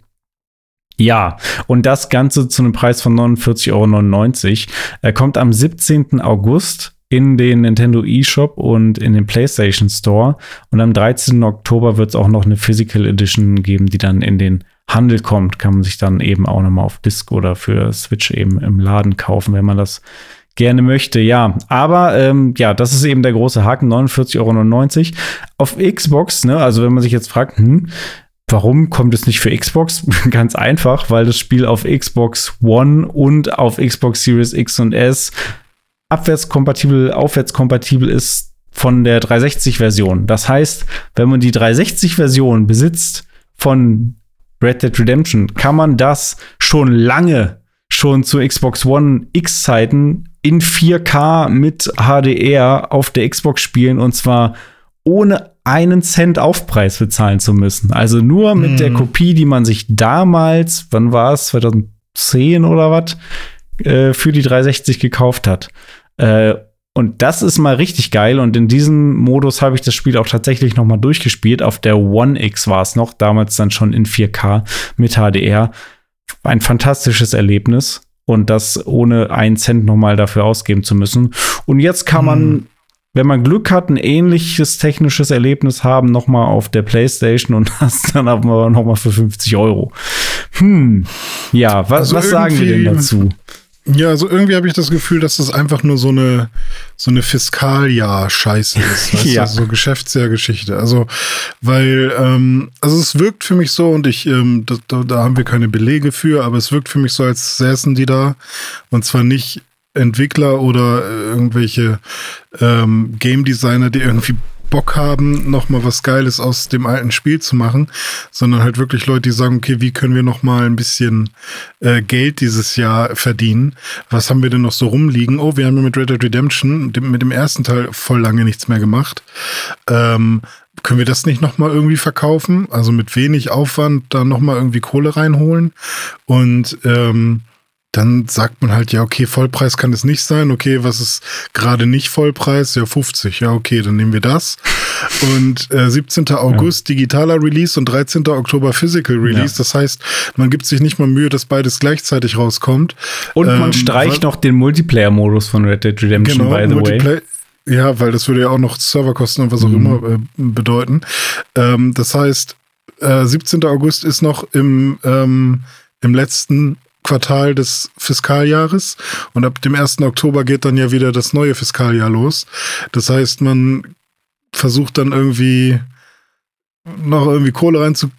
Ja, und das Ganze zu einem Preis von 49,99 Euro. Er kommt am 17. August in den Nintendo eShop und in den PlayStation Store. Und am 13. Oktober wird es auch noch eine Physical Edition geben, die dann in den Handel kommt, kann man sich dann eben auch nochmal auf Disc oder für Switch eben im Laden kaufen, wenn man das gerne möchte. Ja, aber ähm, ja, das ist eben der große Haken, 49,99 Euro. Auf Xbox, ne, also wenn man sich jetzt fragt, hm, Warum kommt es nicht für Xbox? Ganz einfach, weil das Spiel auf Xbox One und auf Xbox Series X und S abwärtskompatibel, aufwärtskompatibel ist von der 360-Version. Das heißt, wenn man die 360-Version besitzt von Red Dead Redemption, kann man das schon lange, schon zu Xbox One X-Zeiten in 4K mit HDR auf der Xbox spielen und zwar ohne einen Cent Aufpreis bezahlen zu müssen. Also nur mit mm. der mhm. Kopie, die man sich damals, wann war es, 2010 oder was, äh, für die 360 gekauft hat. Äh, und das ist mal richtig geil. Und in diesem Modus habe ich das Spiel auch tatsächlich noch mal durchgespielt. Auf der One X war es noch, damals dann schon in 4K mit HDR. Ein fantastisches Erlebnis. Und das ohne einen Cent noch mal dafür ausgeben zu müssen. Und jetzt kann man, hm. wenn man Glück hat, ein ähnliches technisches Erlebnis haben, noch mal auf der PlayStation und das dann aber noch mal für 50 Euro. Hm, ja, was, also was sagen wir denn dazu? Ja, also irgendwie habe ich das Gefühl, dass das einfach nur so eine so eine Fiskaljahr-Scheiße ist, weißt ja. du, so Geschäftsjahrgeschichte. Also, weil, ähm, also es wirkt für mich so und ich, ähm, da, da, haben wir keine Belege für, aber es wirkt für mich so, als säßen die da und zwar nicht Entwickler oder irgendwelche ähm, Game Designer, die irgendwie Bock haben, noch mal was Geiles aus dem alten Spiel zu machen, sondern halt wirklich Leute, die sagen, okay, wie können wir noch mal ein bisschen äh, Geld dieses Jahr verdienen? Was haben wir denn noch so rumliegen? Oh, wir haben ja mit Red Dead Redemption dem, mit dem ersten Teil voll lange nichts mehr gemacht. Ähm, können wir das nicht noch mal irgendwie verkaufen? Also mit wenig Aufwand da noch mal irgendwie Kohle reinholen und ähm, dann sagt man halt, ja, okay, Vollpreis kann es nicht sein. Okay, was ist gerade nicht Vollpreis? Ja, 50. Ja, okay, dann nehmen wir das. Und äh, 17. August ja. digitaler Release und 13. Oktober Physical Release. Ja. Das heißt, man gibt sich nicht mal Mühe, dass beides gleichzeitig rauskommt. Und man ähm, streicht noch den Multiplayer-Modus von Red Dead Redemption, genau, by the way. Ja, weil das würde ja auch noch Serverkosten und was auch mhm. immer äh, bedeuten. Ähm, das heißt, äh, 17. August ist noch im, ähm, im letzten Quartal des Fiskaljahres und ab dem 1. Oktober geht dann ja wieder das neue Fiskaljahr los. Das heißt, man versucht dann irgendwie noch irgendwie Kohle reinzu,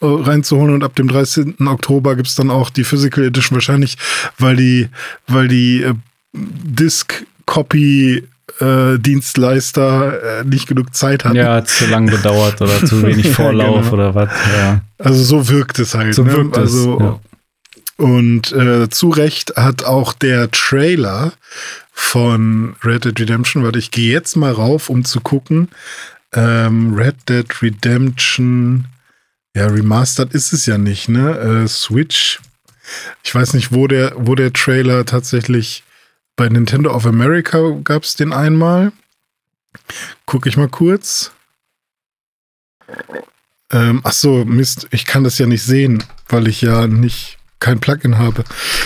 reinzuholen und ab dem 13. Oktober gibt es dann auch die Physical Edition wahrscheinlich, weil die, weil die äh, Disc Copy äh, Dienstleister äh, nicht genug Zeit hatten. Ja, zu lang gedauert oder zu wenig Vorlauf ja, genau. oder was. Ja. Also so wirkt es halt. So ne? wirkt also, es. Ja. Und äh, zu Recht hat auch der Trailer von Red Dead Redemption, warte, ich gehe jetzt mal rauf, um zu gucken. Ähm, Red Dead Redemption, ja, remastered ist es ja nicht, ne? Äh, Switch. Ich weiß nicht, wo der, wo der Trailer tatsächlich bei Nintendo of America gab es den einmal. Gucke ich mal kurz. Ähm, ach so, Mist, ich kann das ja nicht sehen, weil ich ja nicht kein Plugin habe.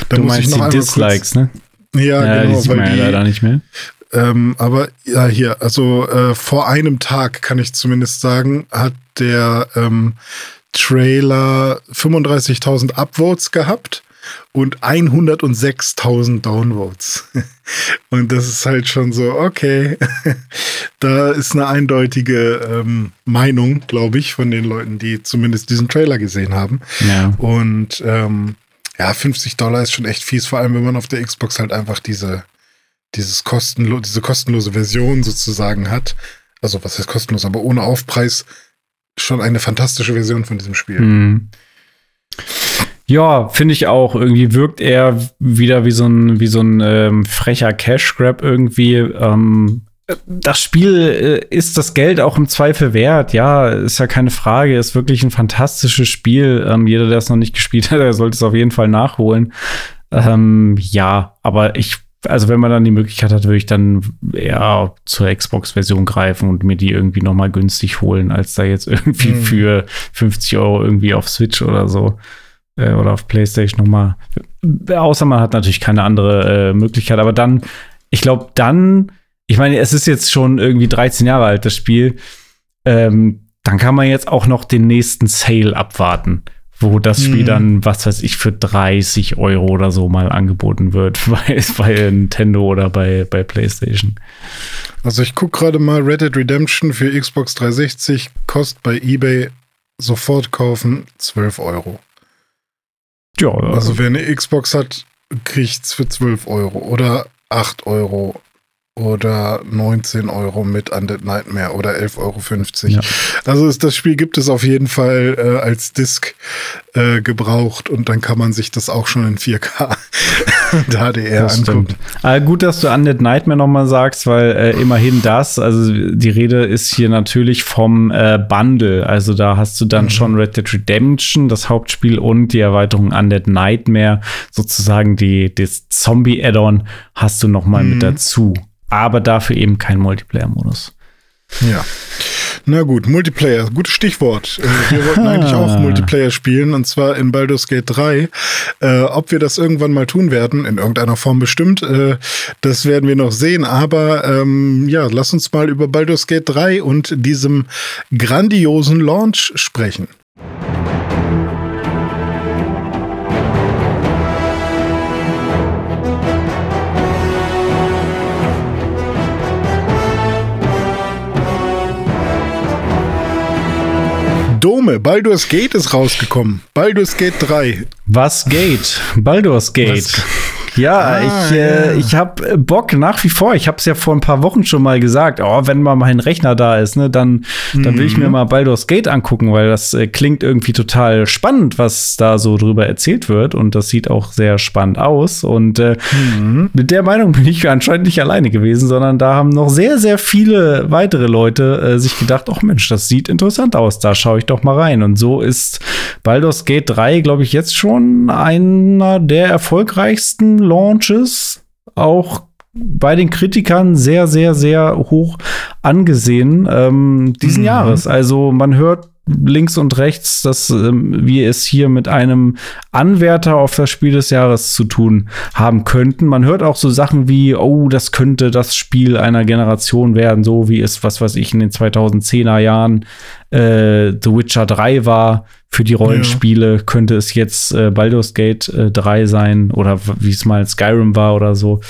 Dann du meinst die Dislikes, kurz, ne? Ja, ja genau. Die sieht man ja leider nicht mehr. Ähm, aber ja, hier, also äh, vor einem Tag kann ich zumindest sagen, hat der ähm, Trailer 35.000 Upvotes gehabt und 106.000 Downvotes. Und das ist halt schon so, okay, da ist eine eindeutige ähm, Meinung, glaube ich, von den Leuten, die zumindest diesen Trailer gesehen haben. Ja. Und ähm, ja, 50 Dollar ist schon echt fies, vor allem wenn man auf der Xbox halt einfach diese, dieses kostenlo diese kostenlose Version sozusagen hat. Also was heißt kostenlos, aber ohne Aufpreis schon eine fantastische Version von diesem Spiel. Mhm. Ja, finde ich auch. Irgendwie wirkt er wieder wie so ein, wie so ein ähm, frecher Cash-Grab irgendwie. Ähm, das Spiel äh, ist das Geld auch im Zweifel wert. Ja, ist ja keine Frage. Ist wirklich ein fantastisches Spiel. Ähm, jeder, der es noch nicht gespielt hat, der sollte es auf jeden Fall nachholen. Ähm, ja, aber ich, also wenn man dann die Möglichkeit hat, würde ich dann eher zur Xbox-Version greifen und mir die irgendwie noch mal günstig holen, als da jetzt irgendwie Mhm. für 50 Euro irgendwie auf Switch oder so äh, oder auf PlayStation nochmal. Außer man hat natürlich keine andere äh, Möglichkeit. Aber dann, ich glaube, dann, ich meine, es ist jetzt schon irgendwie 13 Jahre alt, das Spiel. Ähm, dann kann man jetzt auch noch den nächsten Sale abwarten, wo das Spiel Mhm. dann, was weiß ich, für 30 Euro oder so mal angeboten wird bei, bei Nintendo oder bei, bei PlayStation. Also ich gucke gerade mal Red Dead Redemption für Xbox 360, kostet bei eBay sofort kaufen 12 Euro. Ja, Also wer eine Xbox hat, kriegt's für 12 Euro oder 8 Euro oder 19 Euro mit Undead Nightmare oder 11,50 Euro. Ja. Also ist, das Spiel gibt es auf jeden Fall äh, als Disc äh, gebraucht und dann kann man sich das auch schon in 4K und HDR Das angucken. Aber gut, dass du Undead Nightmare noch mal sagst, weil äh, immerhin das, also die Rede ist hier natürlich vom äh, Bundle. Also da hast du dann Mhm. schon Red Dead Redemption, das Hauptspiel und die Erweiterung Undead Nightmare, sozusagen die, das Zombie-Add-on hast du noch mal Mhm. mit dazu. Aber dafür eben kein Multiplayer-Modus. Ja. Na gut, Multiplayer, gutes Stichwort. Äh, Wir wollten eigentlich auch Multiplayer spielen und zwar in Baldur's Gate 3. Äh, ob wir das irgendwann mal tun werden, in irgendeiner Form bestimmt, äh, das werden wir noch sehen. Aber ähm, ja, lass uns mal über Baldur's Gate 3 und diesem grandiosen Launch sprechen. Dome, Baldur's Gate ist rausgekommen. Baldur's Gate 3. Was geht? Baldur's Gate. Was- Ja, Ah, ich, äh, ja. ich habe Bock nach wie vor. Ich habe es ja vor ein paar Wochen schon mal gesagt. Oh, wenn mal mein Rechner da ist, ne, dann, dann will ich Mhm. mir mal Baldur's Gate angucken, weil das äh, klingt irgendwie total spannend, was da so drüber erzählt wird. Und das sieht auch sehr spannend aus. Und äh, Mhm. mit der Meinung bin ich anscheinend nicht alleine gewesen, sondern da haben noch sehr, sehr viele weitere Leute äh, sich gedacht, ach Mensch, das sieht interessant aus, da schaue ich doch mal rein. Und so ist Baldur's Gate 3, glaube ich, jetzt schon einer der erfolgreichsten Launches, auch bei den Kritikern sehr, sehr, sehr hoch angesehen ähm, diesen Mhm. Jahres. Also man hört links und rechts, dass ähm, wir es hier mit einem Anwärter auf das Spiel des Jahres zu tun haben könnten. Man hört auch so Sachen wie, oh, das könnte das Spiel einer Generation werden, so wie es, was weiß ich, in den 2010er Jahren äh, The Witcher 3 war. Für die Rollenspiele könnte es jetzt äh, Baldur's Gate äh, 3 sein oder wie es mal Skyrim war oder so.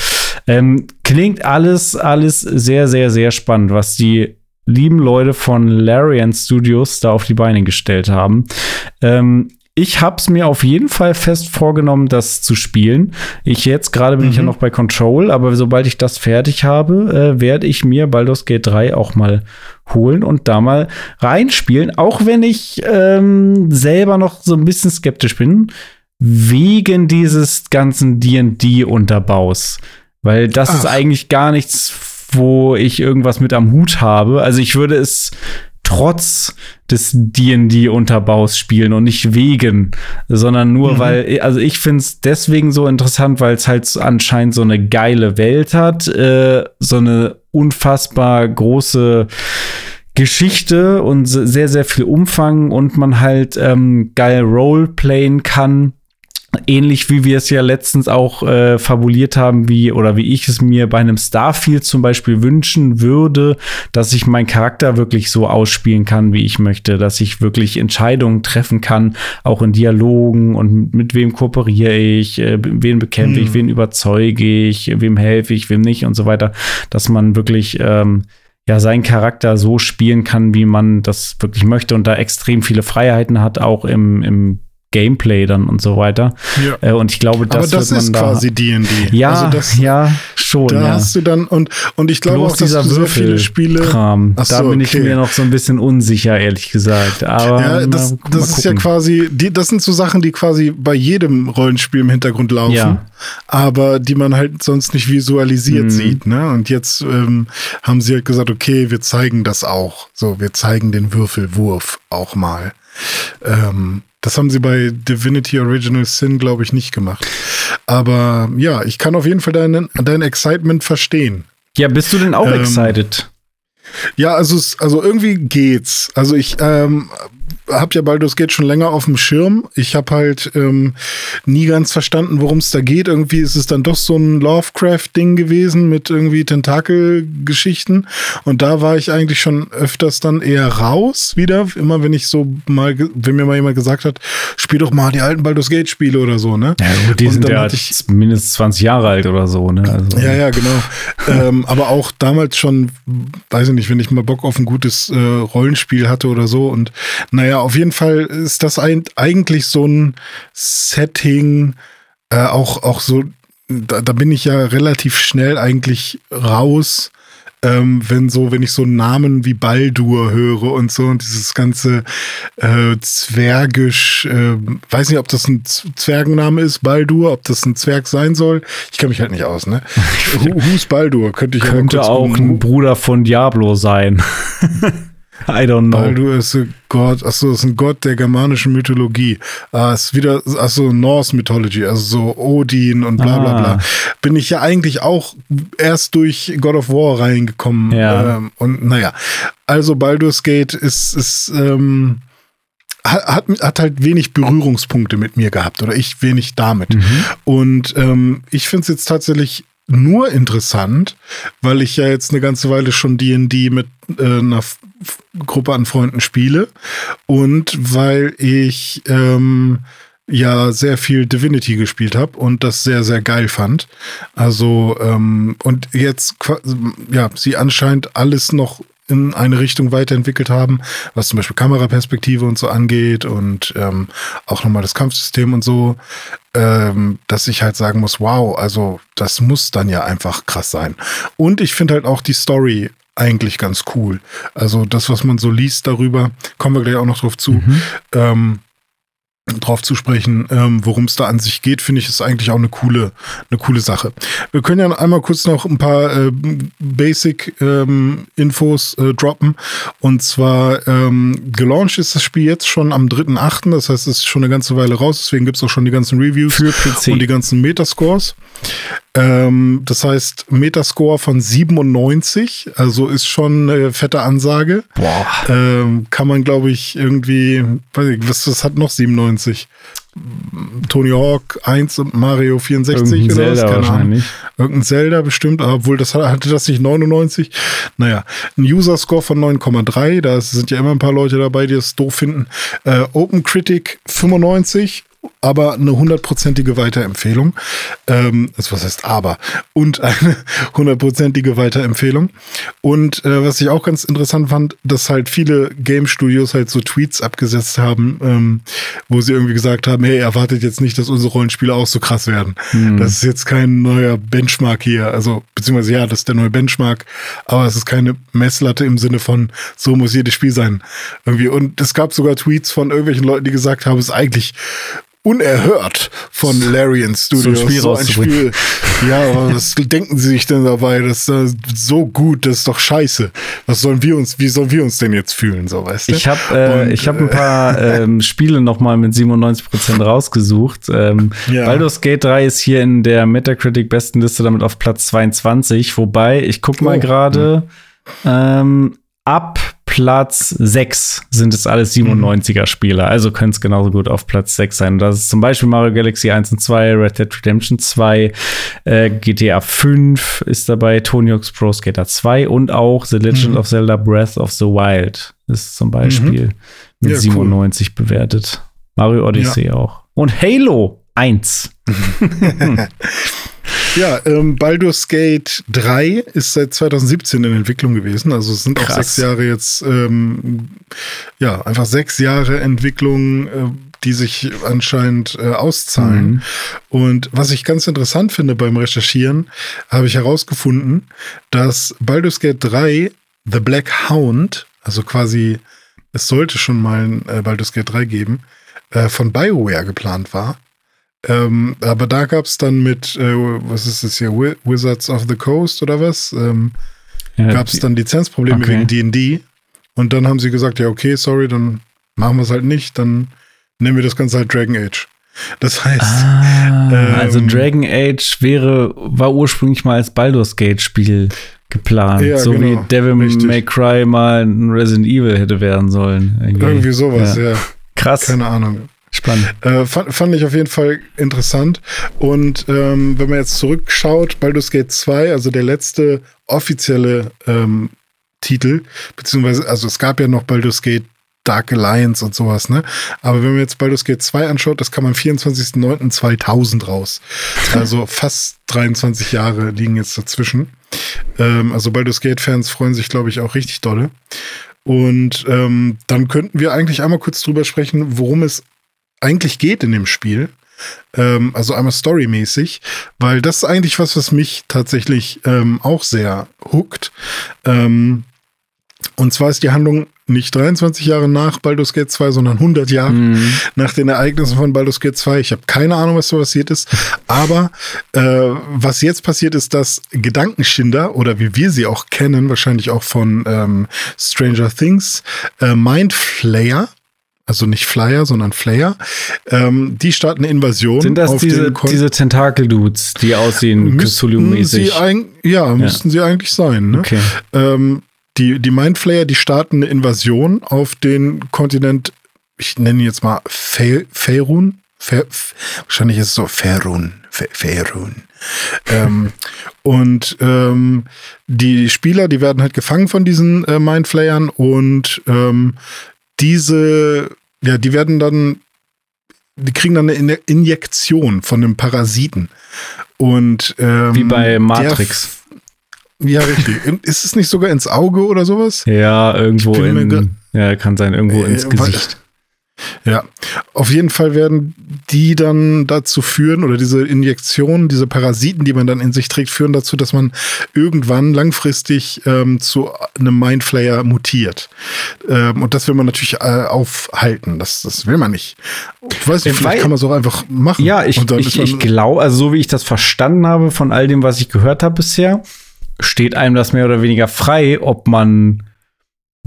Ähm, klingt alles, alles sehr, sehr, sehr spannend, was die lieben Leute von Larian Studios da auf die Beine gestellt haben. Ähm, ich hab's mir auf jeden Fall fest vorgenommen, das zu spielen. Ich jetzt gerade bin ich ja Mhm. noch bei Control, aber sobald ich das fertig habe, äh, werde ich mir Baldur's Gate 3 auch mal holen und da mal reinspielen, auch wenn ich ähm, selber noch so ein bisschen skeptisch bin wegen dieses ganzen D&D-Unterbaus, weil das ist Ach. eigentlich gar nichts, wo ich irgendwas mit am Hut habe. Also ich würde es trotz des D&D-Unterbaus spielen und nicht wegen, sondern nur Mhm. weil, also ich finde es deswegen so interessant, weil es halt anscheinend so eine geile Welt hat, äh, so eine unfassbar große Geschichte und se- sehr, sehr viel Umfang und man halt ähm, geil Roleplayen kann. Ähnlich wie wir es ja letztens auch äh, fabuliert haben, wie oder wie ich es mir bei einem Starfield zum Beispiel wünschen würde, dass ich meinen Charakter wirklich so ausspielen kann, wie ich möchte, dass ich wirklich Entscheidungen treffen kann, auch in Dialogen und mit wem kooperiere ich, äh, wen bekämpfe hm. ich, wen überzeuge ich, wem helfe ich, wem nicht und so weiter, dass man wirklich ähm, ja seinen Charakter so spielen kann, wie man das wirklich möchte und da extrem viele Freiheiten hat, auch im, im Gameplay dann und so weiter. Ja. Äh, und ich glaube, das, Aber das ist da quasi D&D. Ja, also das, ja, schon. Da ja. hast du dann und und ich glaube auch, dass dieser du sehr viele Spiele. Kram. So, da bin okay. ich mir noch so ein bisschen unsicher, ehrlich gesagt. Aber ja, das, na, das ist ja quasi, die, das sind so Sachen, die quasi bei jedem Rollenspiel im Hintergrund laufen, ja. aber die man halt sonst nicht visualisiert mhm. sieht. Ne? Und jetzt ähm, haben sie halt gesagt, okay, wir zeigen das auch. So, wir zeigen den Würfelwurf auch mal. Ähm, das haben sie bei Divinity Original Sin, glaube ich, nicht gemacht. Aber ja, ich kann auf jeden Fall dein, dein Excitement verstehen. Ja, bist du denn auch ähm, excited? Ja, also, also irgendwie geht's. Also ich ähm, habe ja Baldur's Gate schon länger auf dem Schirm. Ich habe halt ähm, nie ganz verstanden, worum es da geht. Irgendwie ist es dann doch so ein Lovecraft-Ding gewesen mit irgendwie Tentakelgeschichten. Und da war ich eigentlich schon öfters dann eher raus wieder. Immer wenn ich so mal, wenn mir mal jemand gesagt hat, spiel doch mal die alten Baldur's Gate-Spiele oder so, ne? Ja, gut, die sind ja ich, mindestens 20 Jahre alt oder so, ne? Also. Ja, ja, genau. ähm, aber auch damals schon, weiß ich nicht, wenn ich mal Bock auf ein gutes äh, Rollenspiel hatte oder so. Und naja, auf jeden Fall ist das ein, eigentlich so ein Setting, äh, auch, auch so, da, da bin ich ja relativ schnell eigentlich raus ähm, wenn so, wenn ich so Namen wie Baldur höre und so und dieses ganze äh, Zwergisch, äh, weiß nicht, ob das ein Zwergenname ist, Baldur, ob das ein Zwerg sein soll. Ich kenne mich halt nicht aus, ne? Who's Baldur? Könnte ich Könnte auch ein Bruder von Diablo sein. I don't know. Baldur ist ein Gott, achso, ist ein Gott der germanischen Mythologie. Ah, ist wieder, achso, Norse Mythology, also so Odin und bla bla bla. Ah. Bin ich ja eigentlich auch erst durch God of War reingekommen. Ja. Ähm, und naja, also Baldur's Gate ist, ist ähm, hat, hat halt wenig Berührungspunkte mit mir gehabt oder ich wenig damit. Mhm. Und ähm, ich finde es jetzt tatsächlich nur interessant, weil ich ja jetzt eine ganze Weile schon D&D mit äh, einer F Gruppe an Freunden spiele und weil ich ähm, ja sehr viel Divinity gespielt habe und das sehr, sehr geil fand. Also, ähm, und jetzt, ja, sie anscheinend alles noch in eine Richtung weiterentwickelt haben, was zum Beispiel Kameraperspektive und so angeht und ähm, auch nochmal das Kampfsystem und so, ähm, dass ich halt sagen muss, wow, also das muss dann ja einfach krass sein. Und ich finde halt auch die Story eigentlich ganz cool. Also das, was man so liest darüber, kommen wir gleich auch noch drauf zu. Mhm. Ähm, drauf zu sprechen, ähm, worum es da an sich geht, finde ich, ist eigentlich auch eine coole, eine coole Sache. Wir können ja einmal kurz noch ein paar äh, Basic-Infos ähm, äh, droppen. Und zwar ähm, gelauncht ist das Spiel jetzt schon am 3.8., das heißt, es ist schon eine ganze Weile raus, deswegen gibt es auch schon die ganzen Reviews Für PC. und die ganzen Metascores. Ähm, das heißt, Metascore von 97, also ist schon eine fette Ansage. Boah. Ähm, kann man, glaube ich, irgendwie, weiß ich, was, was hat noch 97? Tony Hawk 1 und Mario 64 Irgendein oder Zelda was? Keine wahrscheinlich. Ahnung. Irgendein Zelda bestimmt, obwohl das hatte das nicht 99. Naja, ein User-Score von 9,3, da sind ja immer ein paar Leute dabei, die es doof finden. Äh, Open Critic 95 aber eine hundertprozentige Weiterempfehlung. Ähm, also was heißt aber? Und eine hundertprozentige Weiterempfehlung. Und äh, was ich auch ganz interessant fand, dass halt viele Game Studios halt so Tweets abgesetzt haben, ähm, wo sie irgendwie gesagt haben, hey, erwartet jetzt nicht, dass unsere Rollenspiele auch so krass werden. Mhm. Das ist jetzt kein neuer Benchmark hier. Also, beziehungsweise ja, das ist der neue Benchmark, aber es ist keine Messlatte im Sinne von, so muss jedes Spiel sein. Irgendwie. Und es gab sogar Tweets von irgendwelchen Leuten, die gesagt haben, es ist eigentlich unerhört von Larian Studios. So ein Spiel, so ein Spiel. Ja, aber was denken sie sich denn dabei? Das ist so gut, das ist doch scheiße. Was sollen wir uns, wie sollen wir uns denn jetzt fühlen, so weißt du? Ich habe äh, ich hab ein paar äh, ähm, Spiele noch mal mit 97 Prozent rausgesucht. Ähm, ja. Baldur's Gate 3 ist hier in der Metacritic Bestenliste damit auf Platz 22, wobei ich guck mal oh. gerade ähm, ab Platz 6 sind es alles 97er Spieler, also können es genauso gut auf Platz 6 sein. Das ist zum Beispiel Mario Galaxy 1 und 2, Red Dead Redemption 2, äh, GTA 5 ist dabei, Tony Hawk's Pro Skater 2 und auch The Legend mhm. of Zelda Breath of the Wild ist zum Beispiel mhm. mit ja, 97 cool. bewertet. Mario Odyssey ja. auch. Und Halo 1. Ja, ähm, Baldur's Gate 3 ist seit 2017 in Entwicklung gewesen. Also es sind Krass. auch sechs Jahre jetzt, ähm, ja, einfach sechs Jahre Entwicklung, äh, die sich anscheinend äh, auszahlen. Mhm. Und was ich ganz interessant finde beim Recherchieren, habe ich herausgefunden, dass Baldur's Gate 3 The Black Hound, also quasi, es sollte schon mal ein äh, Baldur's Gate 3 geben, äh, von BioWare geplant war. Ähm, aber da gab es dann mit, äh, was ist das hier, Wizards of the Coast oder was? Ähm, ja, gab es dann Lizenzprobleme okay. wegen DD. Und dann haben sie gesagt, ja, okay, sorry, dann machen wir es halt nicht, dann nennen wir das Ganze halt Dragon Age. Das heißt. Ah, ähm, also Dragon Age wäre, war ursprünglich mal als Baldur's Gate-Spiel geplant. Ja, so genau, wie Devil richtig. May Cry mal ein Resident Evil hätte werden sollen. Irgendwie, irgendwie sowas, ja. ja. Krass. Keine Ahnung. Spannend. Äh, fand, fand, ich auf jeden Fall interessant. Und ähm, wenn man jetzt zurückschaut, Baldur's Gate 2, also der letzte offizielle ähm, Titel, beziehungsweise, also es gab ja noch Baldur's Gate Dark Alliance und sowas, ne? Aber wenn man jetzt Baldur's Gate 2 anschaut, das kam am 24.09.2000 raus. Also fast 23 Jahre liegen jetzt dazwischen. Ähm, also Baldur's Gate-Fans freuen sich, glaube ich, auch richtig dolle. Und ähm, dann könnten wir eigentlich einmal kurz drüber sprechen, worum es eigentlich geht in dem Spiel. Ähm, also einmal storymäßig, weil das ist eigentlich was, was mich tatsächlich ähm, auch sehr hookt. Ähm, und zwar ist die Handlung nicht 23 Jahre nach Baldur's Gate 2, sondern 100 Jahre mhm. nach den Ereignissen von Baldur's Gate 2. Ich habe keine Ahnung, was so passiert ist. Aber äh, was jetzt passiert ist, dass Gedankenschinder oder wie wir sie auch kennen, wahrscheinlich auch von ähm, Stranger Things, äh, Mindflayer, also nicht Flyer, sondern Flayer, ähm, die starten eine Invasion. Sind das diese, diese Tentakel-Dudes, die aussehen Cthulhu-mäßig? Ja, müssten sie eigentlich sein. Ne? Okay. Ähm, die, die Mindflayer, die starten eine Invasion auf den Kontinent, ich nenne ihn jetzt mal Faerun. wahrscheinlich ist es so Faerun. Faerun. ähm, und ähm, die Spieler, die werden halt gefangen von diesen äh, Mindflayern und ähm, diese, ja, die werden dann, die kriegen dann eine Injektion von einem Parasiten. Und ähm, wie bei Matrix. Ja, richtig. ist es nicht sogar ins Auge oder sowas? Ja, irgendwo in, ja, kann sein, irgendwo äh, ins Gesicht. Ja, auf jeden Fall werden die dann dazu führen, oder diese Injektionen, diese Parasiten, die man dann in sich trägt, führen dazu, dass man irgendwann langfristig ähm, zu einem Mindflayer mutiert. Ähm, und das will man natürlich äh, aufhalten. Das, das will man nicht. Ich weiß nicht, vielleicht kann man es auch einfach machen. Ja, ich, ich, ich glaube, also so wie ich das verstanden habe von all dem, was ich gehört habe bisher, steht einem das mehr oder weniger frei, ob man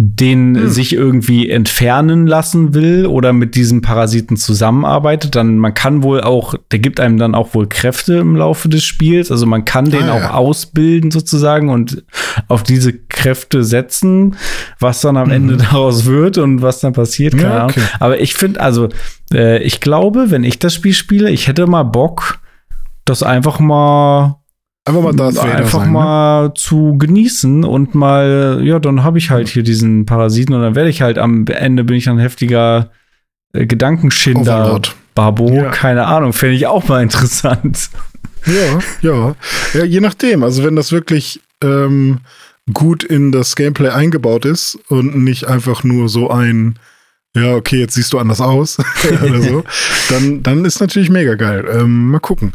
den hm. sich irgendwie entfernen lassen will oder mit diesem Parasiten zusammenarbeitet, dann man kann wohl auch, der gibt einem dann auch wohl Kräfte im Laufe des Spiels, also man kann den ah, auch ja. ausbilden sozusagen und auf diese Kräfte setzen, was dann am mhm. Ende daraus wird und was dann passiert, keine ja, okay. Ahnung. Aber ich finde, also äh, ich glaube, wenn ich das Spiel spiele, ich hätte mal Bock, das einfach mal Einfach mal Darth Vader Einfach sein, ne? mal ne? zu genießen und mal, ja, dann habe ich halt hier diesen Parasiten und dann werde ich halt am Ende bin ich ein heftiger äh, Gedankenschinder. Overlord. Babo, ja. keine Ahnung, fände ich auch mal interessant. Ja, ja. Ja, je nachdem. Also wenn das wirklich ähm, gut in das Gameplay eingebaut ist und nicht einfach nur so ein ja, okay, jetzt siehst du anders aus oder so, dann, dann ist natürlich mega geil. Ähm, mal gucken.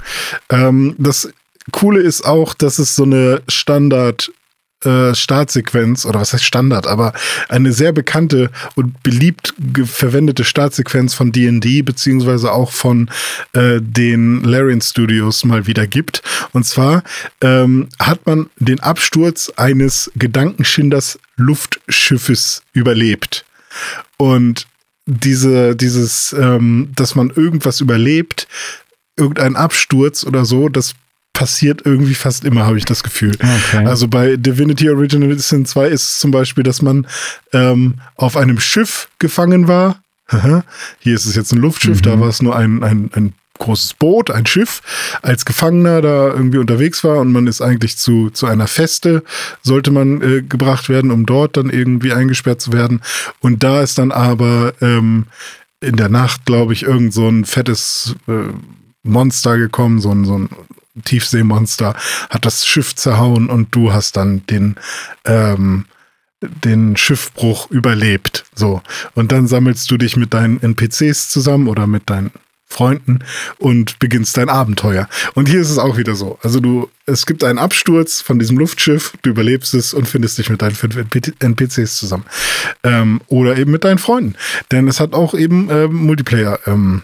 Ähm, das Coole ist auch, dass es so eine Standard äh, Startsequenz, oder was heißt Standard, aber eine sehr bekannte und beliebt verwendete Startsequenz von D&D, beziehungsweise auch von äh, den Larian Studios mal wieder gibt. Und zwar ähm, hat man den Absturz eines Gedankenschinders Luftschiffes überlebt. Und diese, dieses, ähm, dass man irgendwas überlebt, irgendein Absturz oder so, das passiert irgendwie fast immer, habe ich das Gefühl. Okay. Also bei Divinity Original Sin 2 ist es zum Beispiel, dass man ähm, auf einem Schiff gefangen war. Hier ist es jetzt ein Luftschiff, mhm. da war es nur ein, ein, ein großes Boot, ein Schiff, als Gefangener da irgendwie unterwegs war und man ist eigentlich zu, zu einer Feste, sollte man äh, gebracht werden, um dort dann irgendwie eingesperrt zu werden. Und da ist dann aber ähm, in der Nacht, glaube ich, irgend so ein fettes äh, Monster gekommen, so ein, so ein Tiefseemonster, hat das Schiff zerhauen und du hast dann den, ähm, den Schiffbruch überlebt. So. Und dann sammelst du dich mit deinen NPCs zusammen oder mit deinen Freunden und beginnst dein Abenteuer. Und hier ist es auch wieder so. Also du, es gibt einen Absturz von diesem Luftschiff, du überlebst es und findest dich mit deinen fünf NPCs zusammen. Ähm, oder eben mit deinen Freunden. Denn es hat auch eben äh, Multiplayer. Ähm.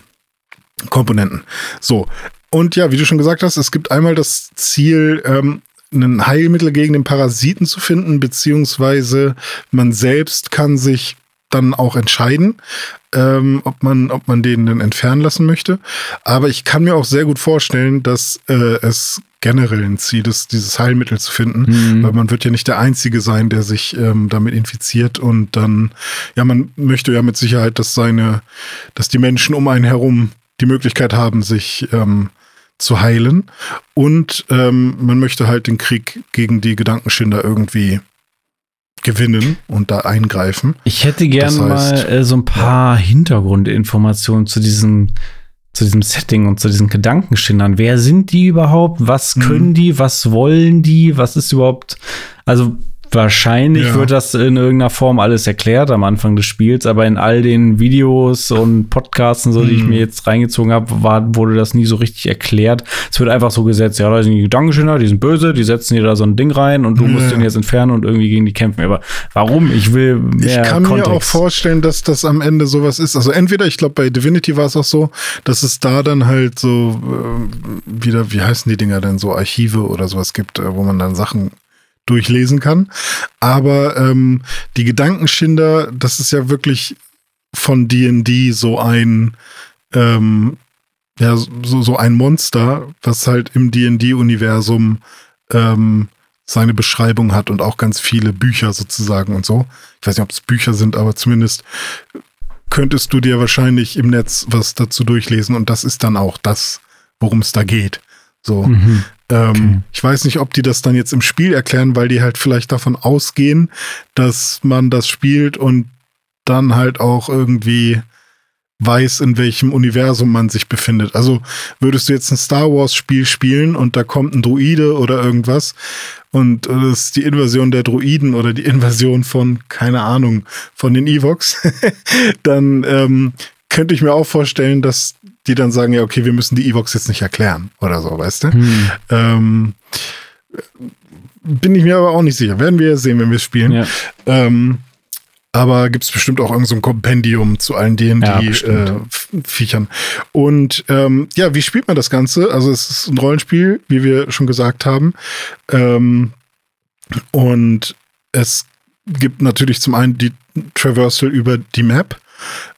So. Und ja, wie du schon gesagt hast, es gibt einmal das Ziel, ähm, ein Heilmittel gegen den Parasiten zu finden, beziehungsweise man selbst kann sich dann auch entscheiden, ähm, ob man, ob man den dann entfernen lassen möchte. Aber ich kann mir auch sehr gut vorstellen, dass äh, es generell ein Ziel ist, dieses Heilmittel zu finden, mhm. weil man wird ja nicht der Einzige sein, der sich ähm, damit infiziert und dann, ja, man möchte ja mit Sicherheit, dass seine, dass die Menschen um einen herum die Möglichkeit haben, sich ähm, zu heilen und ähm, man möchte halt den Krieg gegen die Gedankenschinder irgendwie gewinnen und da eingreifen. Ich hätte gerne das heißt, mal äh, so ein paar ja. Hintergrundinformationen zu diesem zu diesem Setting und zu diesen Gedankenschindern. Wer sind die überhaupt? Was mhm. können mhm. die? Was wollen die? Was ist überhaupt? Also Wahrscheinlich ja. wird das in irgendeiner Form alles erklärt am Anfang des Spiels, aber in all den Videos und Podcasts und so, die ich mhm. mir jetzt reingezogen habe, war, wurde das nie so richtig erklärt. Es wird einfach so gesetzt, ja, da sind die Gedankenschüler, die sind böse, die setzen dir da so ein Ding rein und du ja. musst den jetzt entfernen und irgendwie gegen die kämpfen. Aber warum? Ich will mehr Ich kann Kontext. mir auch vorstellen, dass das am Ende sowas ist. Also entweder, ich glaube, bei Divinity war es auch so, dass es da dann halt so äh, wieder, wie heißen die Dinger denn, so Archive oder sowas gibt, äh, wo man dann Sachen durchlesen kann. Aber ähm, die Gedankenschinder, das ist ja wirklich von D&D so ein ähm, ja, so, so ein Monster, was halt im D&D-Universum ähm, seine Beschreibung hat und auch ganz viele Bücher sozusagen und so. Ich weiß nicht, ob es Bücher sind, aber zumindest könntest du dir wahrscheinlich im Netz was dazu durchlesen und das ist dann auch das, worum es da geht. So. Mhm. Ähm, okay. Ich weiß nicht, ob die das dann jetzt im Spiel erklären, weil die halt vielleicht davon ausgehen, dass man das spielt und dann halt auch irgendwie weiß, in welchem Universum man sich befindet. Also würdest du jetzt ein Star Wars Spiel spielen und da kommt ein Druide oder irgendwas und das ist die Invasion der Druiden oder die Invasion von, keine Ahnung, von den Evox, dann ähm, könnte ich mir auch vorstellen, dass die dann sagen, ja, okay, wir müssen die Evox jetzt nicht erklären oder so, weißt du? Hm. Ähm, bin ich mir aber auch nicht sicher. Werden wir sehen, wenn wir spielen. Ja. Ähm, aber gibt es bestimmt auch irgendein so Kompendium zu allen D&D-Viechern. Ja, äh, und ähm, ja, wie spielt man das Ganze? Also es ist ein Rollenspiel, wie wir schon gesagt haben. Ähm, und es gibt natürlich zum einen die Traversal über die Map.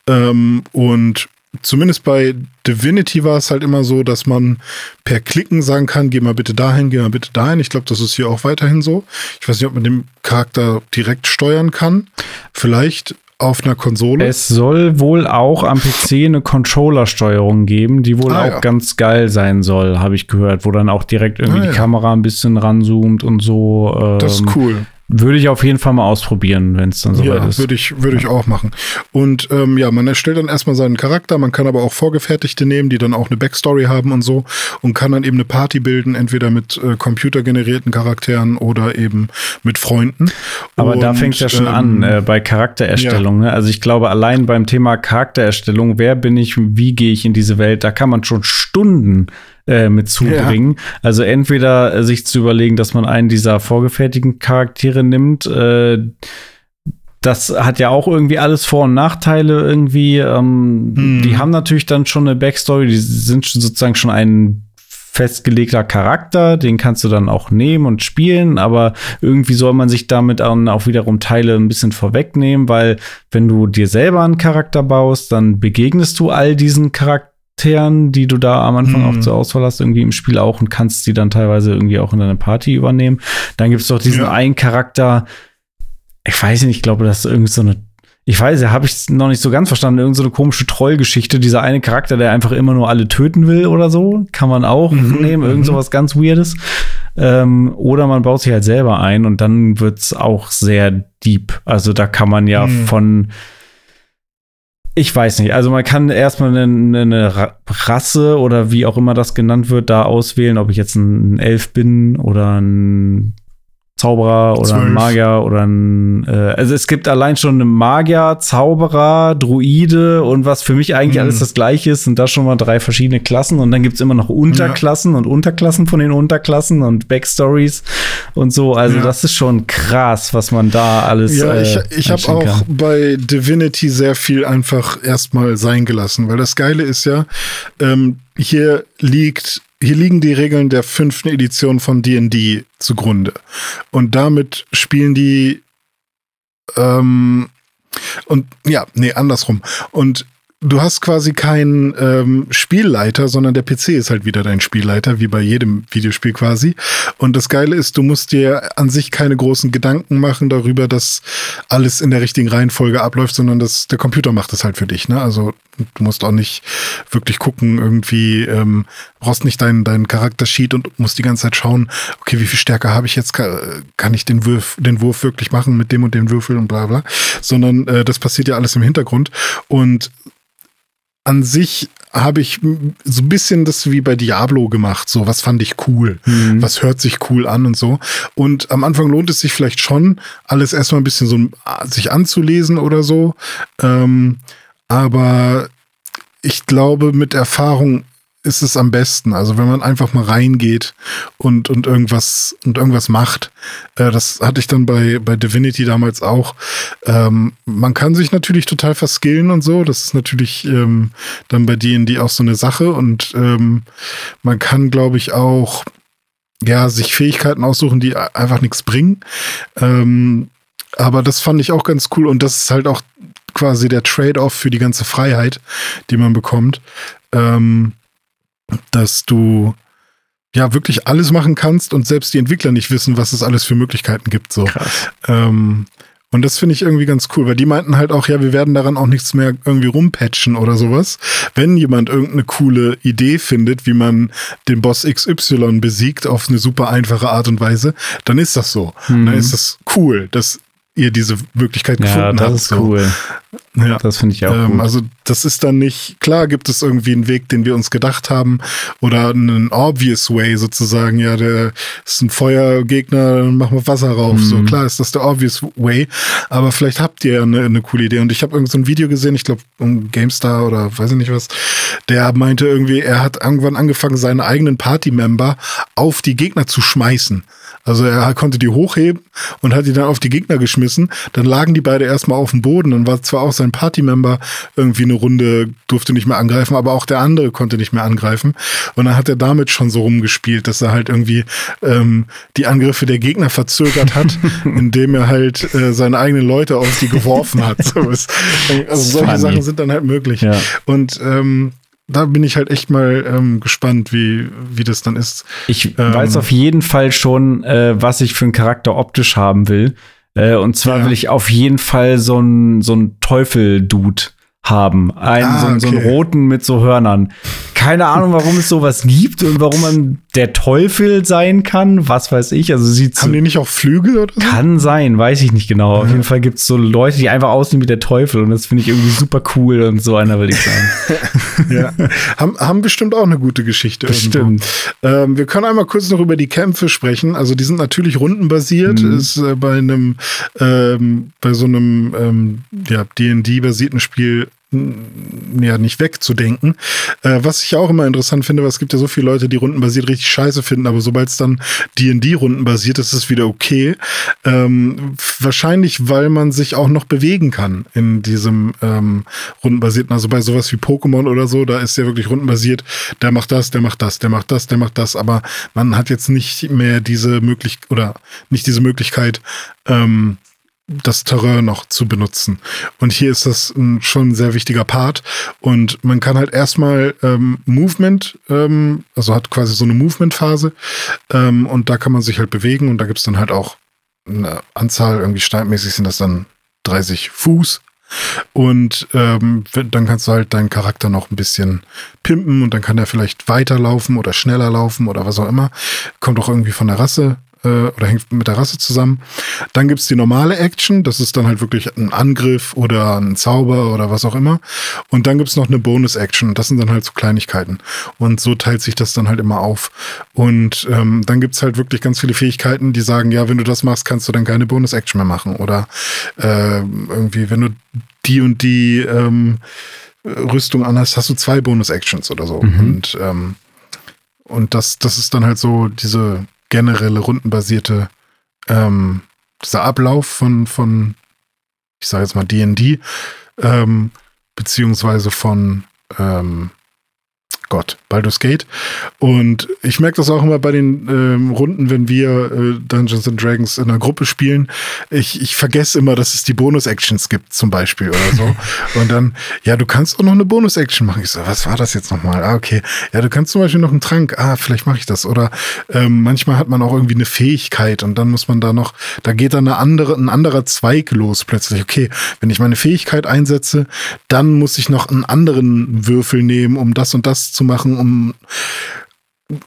Ähm, und zumindest bei Divinity war es halt immer so, dass man per Klicken sagen kann, geh mal bitte dahin, geh mal bitte dahin. Ich glaube, das ist hier auch weiterhin so. Ich weiß nicht, ob man den Charakter direkt steuern kann. Vielleicht auf einer Konsole. Es soll wohl auch am PC eine Controller-Steuerung geben, die wohl ah, auch ja. ganz geil sein soll, habe ich gehört, wo dann auch direkt irgendwie ah, die ja. Kamera ein bisschen ranzoomt und so. Ähm, das ist cool. Würde ich auf jeden Fall mal ausprobieren, wenn es dann soweit ja, ist. Würde ich, würde ich auch machen. Und ähm, ja, man erstellt dann erstmal seinen Charakter, man kann aber auch vorgefertigte nehmen, die dann auch eine Backstory haben und so und kann dann eben eine Party bilden, entweder mit äh, computergenerierten Charakteren oder eben mit Freunden. Aber und, da fängt ja schon ähm, an äh, bei Charaktererstellung. Ja. Ne? Also ich glaube, allein beim Thema Charaktererstellung, wer bin ich, wie gehe ich in diese Welt, da kann man schon Stunden äh, mit zubringen. Ja. Also entweder äh, sich zu überlegen, dass man einen dieser vorgefertigten Charaktere nimmt. Äh, das hat ja auch irgendwie alles Vor- und Nachteile irgendwie. Ähm, hm. Die haben natürlich dann schon eine Backstory, die sind sozusagen schon ein festgelegter Charakter, den kannst du dann auch nehmen und spielen, aber irgendwie soll man sich damit auch wiederum Teile ein bisschen vorwegnehmen, weil wenn du dir selber einen Charakter baust, dann begegnest du all diesen Charakteren Charakteren, die du da am Anfang auch zur Auswahl hast, irgendwie im Spiel auch und kannst die dann teilweise irgendwie auch in deine Party übernehmen. Dann gibt es doch diesen Ja. einen Charakter, ich weiß nicht, ich glaube, das ist irgendwie so eine, ich weiß, ja, habe ich noch nicht so ganz verstanden, irgend so eine komische Trollgeschichte, dieser eine Charakter, der einfach immer nur alle töten will oder so, kann man auch Mhm, nehmen, irgend sowas ganz Weirdes. Ähm, oder man baut sich halt selber ein und dann wird's auch sehr deep. Also da kann man ja Mhm. von ich weiß nicht. Also man kann erstmal eine, eine Ra- Rasse oder wie auch immer das genannt wird, da auswählen, ob ich jetzt ein Elf bin oder ein Zauberer oder Zwölf. ein Magier oder ein äh, also es gibt allein schon einen Magier, Zauberer, Druide und was für mich eigentlich Mhm. alles das gleiche ist, sind da schon mal drei verschiedene Klassen und dann gibt's immer noch Unterklassen und Unterklassen von den Unterklassen und Backstories und so. Also Ja. das ist schon krass, was man da alles Ja, ich, äh, ich habe einstellen auch kann. bei Divinity sehr viel einfach erstmal sein gelassen, weil das Geile ist ja, ähm, hier liegt, hier liegen die Regeln der fünften Edition von D&D zugrunde. Und damit spielen die, ähm, und ja, nee, andersrum. Und du hast quasi keinen ähm, Spielleiter, sondern der PC ist halt wieder dein Spielleiter, wie bei jedem Videospiel quasi. Und das Geile ist, du musst dir an sich keine großen Gedanken machen darüber, dass alles in der richtigen Reihenfolge abläuft, sondern dass der Computer macht es halt für dich. Ne? Also du musst auch nicht wirklich gucken, irgendwie, ähm, brauchst nicht deinen deinen Charaktersheet und musst die ganze Zeit schauen, okay, wie viel Stärke habe ich jetzt, kann, kann ich den Wurf, den Wurf wirklich machen mit dem und dem Würfel und bla bla. Sondern äh, das passiert ja alles im Hintergrund. Und an sich habe ich so ein bisschen das wie bei Diablo gemacht. So, was fand ich cool? Mhm. Was hört sich cool an und so. Und am Anfang lohnt es sich vielleicht schon, alles erstmal ein bisschen so sich anzulesen oder so. Ähm, aber ich glaube, mit Erfahrung ist es am besten. Also wenn man einfach mal reingeht und, und irgendwas und irgendwas macht. Äh, das hatte ich dann bei, bei Divinity damals auch. Ähm, man kann sich natürlich total verskillen und so. Das ist natürlich ähm, dann bei D&D auch so eine Sache. Und ähm, man kann, glaube ich, auch ja, sich Fähigkeiten aussuchen, die einfach nichts bringen. Ähm, aber das fand ich auch ganz cool. Und das ist halt auch quasi der Trade-off für die ganze Freiheit, die man bekommt. Ähm, dass du ja wirklich alles machen kannst und selbst die Entwickler nicht wissen, was es alles für Möglichkeiten gibt. So. Krass. Ähm, und das finde ich irgendwie ganz cool, weil die meinten halt auch, ja, wir werden daran auch nichts mehr irgendwie rumpatchen oder sowas. Wenn jemand irgendeine coole Idee findet, wie man den Boss XY besiegt auf eine super einfache Art und Weise, dann ist das so. Mhm. Dann ist das cool, dass ihr diese Möglichkeit Ja, gefunden das habt. ist so. cool. Ja. Das finde ich auch Ähm, gut. also das ist dann nicht, klar gibt es irgendwie einen Weg, den wir uns gedacht haben oder einen obvious way sozusagen, ja, der ist ein Feuergegner, dann machen wir Wasser rauf. So Mhm. klar ist das der obvious way, aber vielleicht habt ihr ja eine, eine coole Idee. Und ich habe irgend so ein Video gesehen, ich glaube um GameStar oder weiß ich nicht was, der meinte irgendwie, er hat irgendwann angefangen, seine eigenen Party-Member auf die Gegner zu schmeißen. Also er konnte die hochheben und hat die dann auf die Gegner geschmissen. Dann lagen die beide erstmal auf dem Boden. Dann war zwar auch sein Party-Member irgendwie eine Runde, durfte nicht mehr angreifen, aber auch der andere konnte nicht mehr angreifen. Und dann hat er damit schon so rumgespielt, dass er halt irgendwie ähm, die Angriffe der Gegner verzögert hat, indem er halt äh, seine eigenen Leute auf die geworfen hat. Also solche Funny. Sachen sind dann halt möglich. Ja. Und ähm, da bin ich halt echt mal ähm, gespannt, wie, wie das dann ist. Ich Ähm, weiß auf jeden Fall schon, äh, was ich für einen Charakter optisch haben will. Äh, und zwar Ja. will ich auf jeden Fall so einen so einen Teufel-Dude haben. Einen, Ah, so, einen- so einen okay. roten mit so Hörnern. Keine Ahnung, warum es sowas gibt und warum man der Teufel sein kann. Was weiß ich. Also sieht so, Haben die nicht auch Flügel oder so? kann sein, weiß ich nicht genau. Auf jeden Fall gibt es so Leute, die einfach aussehen wie der Teufel und das finde ich irgendwie super cool und so einer will ich sein. Ja. haben, haben bestimmt auch eine gute Geschichte. Bestimmt. Ähm, wir können einmal kurz noch über die Kämpfe sprechen. Also die sind natürlich rundenbasiert. Mhm. Ist äh, bei einem, ähm, bei so einem ähm, ja, D&D-basierten Spiel ja nicht wegzudenken. Äh, was ich auch immer interessant finde, weil es gibt ja so viele Leute, die rundenbasiert richtig scheiße finden, aber sobald es dann D&D rundenbasiert ist, ist es wieder okay. Ähm, wahrscheinlich, weil man sich auch noch bewegen kann in diesem ähm, rundenbasierten, also bei sowas wie Pokémon oder so, da ist ja wirklich rundenbasiert, der macht das, der macht das, der macht das, der macht das, aber man hat jetzt nicht mehr diese Möglichkeit oder nicht diese Möglichkeit, ähm, das Terrain noch zu benutzen. Und hier ist das ein, schon ein sehr wichtiger Part. Und man kann halt erstmal ähm, Movement, ähm, also hat quasi so eine Movement-Phase. Ähm, und da kann man sich halt bewegen. Und da gibt's dann halt auch eine Anzahl, irgendwie standmäßig sind das dann 30 Fuß. Und ähm, dann kannst du halt deinen Charakter noch ein bisschen pimpen und dann kann er vielleicht weiterlaufen oder schneller laufen oder was auch immer. Kommt auch irgendwie von der Rasse äh, oder hängt mit der Rasse zusammen. Dann gibt's die normale Action, das ist dann halt wirklich ein Angriff oder ein Zauber oder was auch immer. Und dann gibt's noch eine Bonus-Action, das sind dann halt so Kleinigkeiten. Und so teilt sich das dann halt immer auf. Und ähm, dann gibt's halt wirklich ganz viele Fähigkeiten, die sagen, ja, wenn du das machst, kannst du dann keine Bonus-Action mehr machen. Oder äh, irgendwie, wenn du die und die ähm, Rüstung anhast, hast du zwei Bonus-Actions oder so. Mhm. Und, ähm, und das, das ist dann halt so diese generelle rundenbasierte, ähm, dieser Ablauf von, von, ich sage jetzt mal D&D, ähm, beziehungsweise von, ähm, Gott, Baldur's Gate. Und ich merke das auch immer bei den ähm, Runden, wenn wir äh, Dungeons and Dragons in einer Gruppe spielen. Ich, ich vergesse immer, dass es die Bonus-Actions gibt, zum Beispiel oder so. Und dann, ja, du kannst auch noch eine Bonus-Action machen. Ich so, was war das jetzt nochmal? Ah, okay. Ja, du kannst zum Beispiel noch einen Trank. Ah, vielleicht mache ich das. Oder ähm, manchmal hat man auch irgendwie eine Fähigkeit und dann muss man da noch, da geht dann eine andere, ein anderer Zweig los plötzlich. Okay, wenn ich meine Fähigkeit einsetze, dann muss ich noch einen anderen Würfel nehmen, um das und das zu machen, um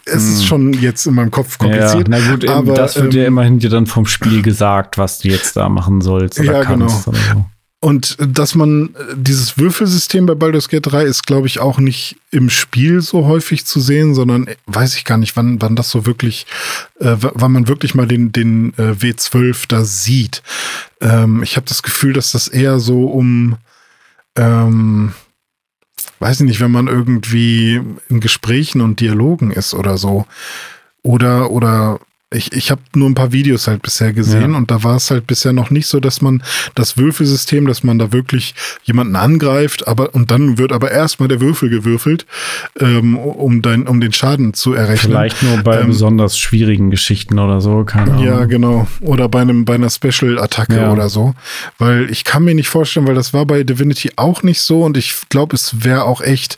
es ist schon jetzt in meinem Kopf Hm. Ja, kompliziert. na gut, eben, aber, das wird ähm, dir immerhin dir dann vom Spiel gesagt, was du jetzt da machen sollst oder Ja, kannst genau. oder so. Und dass man äh, dieses Würfelsystem bei Baldur's Gate 3 ist, glaube ich, auch nicht im Spiel so häufig zu sehen, sondern äh, weiß ich gar nicht, wann, wann das so wirklich, äh, wann man wirklich mal den, den äh, W12 da sieht. Ähm, ich habe das Gefühl, dass das eher so um, ähm, weiß ich nicht, wenn man irgendwie in Gesprächen und Dialogen ist oder so. Oder, oder ich, ich habe nur ein paar Videos halt bisher gesehen Ja. und da war es halt bisher noch nicht so, dass man das Würfelsystem, dass man da wirklich jemanden angreift, aber und dann wird aber erstmal der Würfel gewürfelt, ähm, um, dein, um den Schaden zu errechnen. Vielleicht nur bei Ähm, besonders schwierigen Geschichten oder so, keine Ahnung. Ja, genau. Oder bei einem bei einer Special-Attacke Ja. oder so. Weil ich kann mir nicht vorstellen, weil das war bei Divinity auch nicht so und ich glaube, es wäre auch echt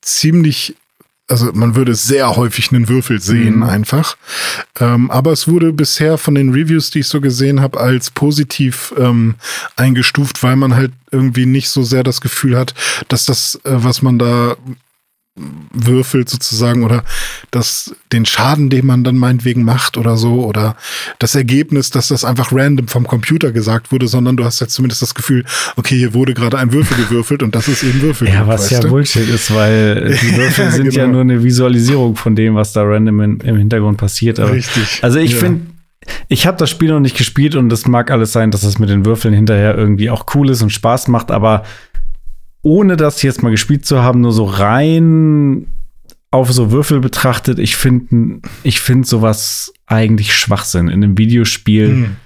ziemlich. Also man würde sehr häufig einen Würfel sehen, Mhm. einfach. Ähm, aber es wurde bisher von den Reviews, die ich so gesehen habe, als positiv ähm, eingestuft, weil man halt irgendwie nicht so sehr das Gefühl hat, dass das, äh, was man da würfelt sozusagen oder das, den Schaden, den man dann meinetwegen macht oder so oder das Ergebnis, dass das einfach random vom Computer gesagt wurde, sondern du hast jetzt zumindest das Gefühl, okay, hier wurde gerade ein Würfel gewürfelt und das ist eben Würfel. Ja, was ja Bullshit ist, weil die Würfel Ja, sind ja genau. nur eine Visualisierung von dem, was da random in, im Hintergrund passiert. Aber Richtig. Also ich Ja. finde, ich habe das Spiel noch nicht gespielt und es mag alles sein, dass es mit den Würfeln hinterher irgendwie auch cool ist und Spaß macht, aber ohne das jetzt mal gespielt zu haben, nur so rein auf so Würfel betrachtet, ich finde ich finde sowas eigentlich Schwachsinn in einem Videospiel. Hm.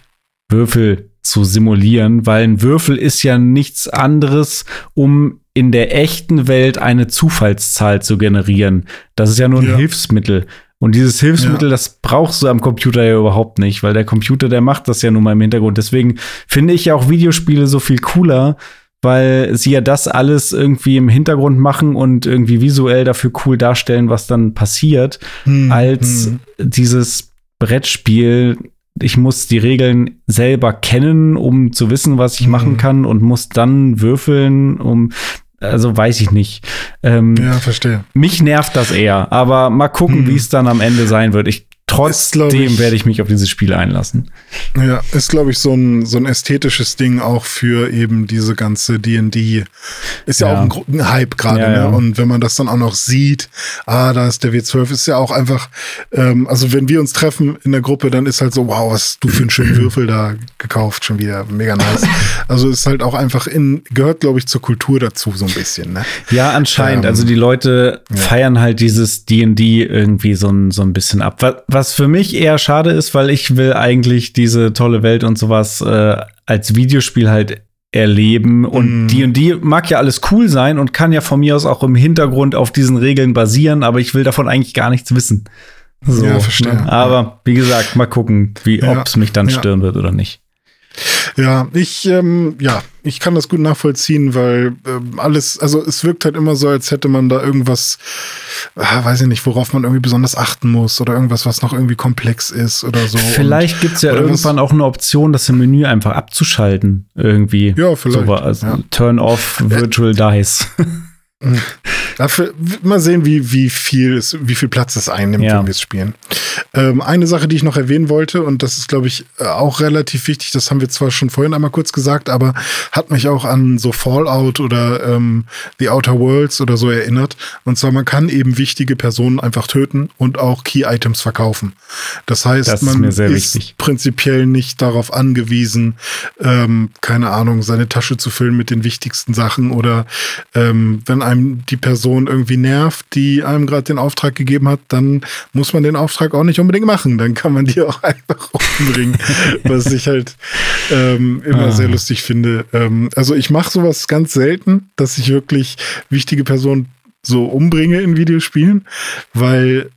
Würfel zu simulieren, weil ein Würfel ist ja nichts anderes, um in der echten Welt eine Zufallszahl zu generieren. Das ist ja nur ein Ja. Hilfsmittel. Und dieses Hilfsmittel, Ja. das brauchst du am Computer ja überhaupt nicht, weil der Computer, der macht das ja nun mal im Hintergrund. Deswegen finde ich ja auch Videospiele so viel cooler, weil sie ja das alles irgendwie im Hintergrund machen und irgendwie visuell dafür cool darstellen, was dann passiert, Hm, als hm. dieses Brettspiel. Ich muss die Regeln selber kennen, um zu wissen, was ich Mhm. machen kann und muss dann würfeln, um also weiß ich nicht. Ähm, Ja, verstehe. Mich nervt das eher, aber mal gucken, Hm. wie es dann am Ende sein wird. Ich trotzdem ich- werde ich mich auf dieses Spiel einlassen. Ja, ist, glaube ich, so ein, so ein ästhetisches Ding auch für eben diese ganze D&D. Ist ja, Ja. auch ein, ein Hype gerade. Ja, ja. Ne? Und wenn man das dann auch noch sieht, ah, da ist der W12, ist ja auch einfach, ähm, also wenn wir uns treffen in der Gruppe, dann ist halt so, wow, was hast du für einen schönen Würfel da gekauft, schon wieder, mega nice. Also ist halt auch einfach in, gehört, glaube ich, zur Kultur dazu so ein bisschen. Ne? Ja, anscheinend. Ähm, also die Leute feiern halt dieses D&D irgendwie so ein, so ein bisschen ab. Was, was für mich eher schade ist, weil ich will eigentlich diese tolle Welt und sowas äh, als Videospiel halt erleben. Und Mm. D&D mag ja alles cool sein und kann ja von mir aus auch im Hintergrund auf diesen Regeln basieren, aber ich will davon eigentlich gar nichts wissen. So, Ja, verstehe. ne? Aber wie gesagt, mal gucken, wie Ja, ob es mich dann ja. stören wird oder nicht. Ja, ich, ähm, ja, ich kann das gut nachvollziehen, weil ähm, alles, also es wirkt halt immer so, als hätte man da irgendwas, ah, weiß ich nicht, worauf man irgendwie besonders achten muss oder irgendwas, was noch irgendwie komplex ist oder so. Vielleicht gibt es ja irgendwann auch eine Option, das im Menü einfach abzuschalten, irgendwie. Ja, vielleicht. So, also ja. Turn off Virtual Dice. Dafür mal sehen, wie, wie viel es, wie viel Platz es einnimmt, ja. wenn wir es spielen. Ähm, eine Sache, die ich noch erwähnen wollte, und das ist, glaube ich, auch relativ wichtig, das haben wir zwar schon vorhin einmal kurz gesagt, aber hat mich auch an so Fallout oder ähm, The Outer Worlds oder so erinnert. Und zwar, man kann eben wichtige Personen einfach töten und auch Key-Items verkaufen. Das heißt, das man ist, ist prinzipiell nicht darauf angewiesen, ähm, keine Ahnung, seine Tasche zu füllen mit den wichtigsten Sachen oder ähm, wenn einem die Person irgendwie nervt, die einem gerade den Auftrag gegeben hat, dann muss man den Auftrag auch nicht unbedingt machen. Dann kann man die auch einfach umbringen, was ich halt ähm, immer ah. sehr lustig finde. Ähm, also ich mache sowas ganz selten, dass ich wirklich wichtige Personen so umbringe in Videospielen, weil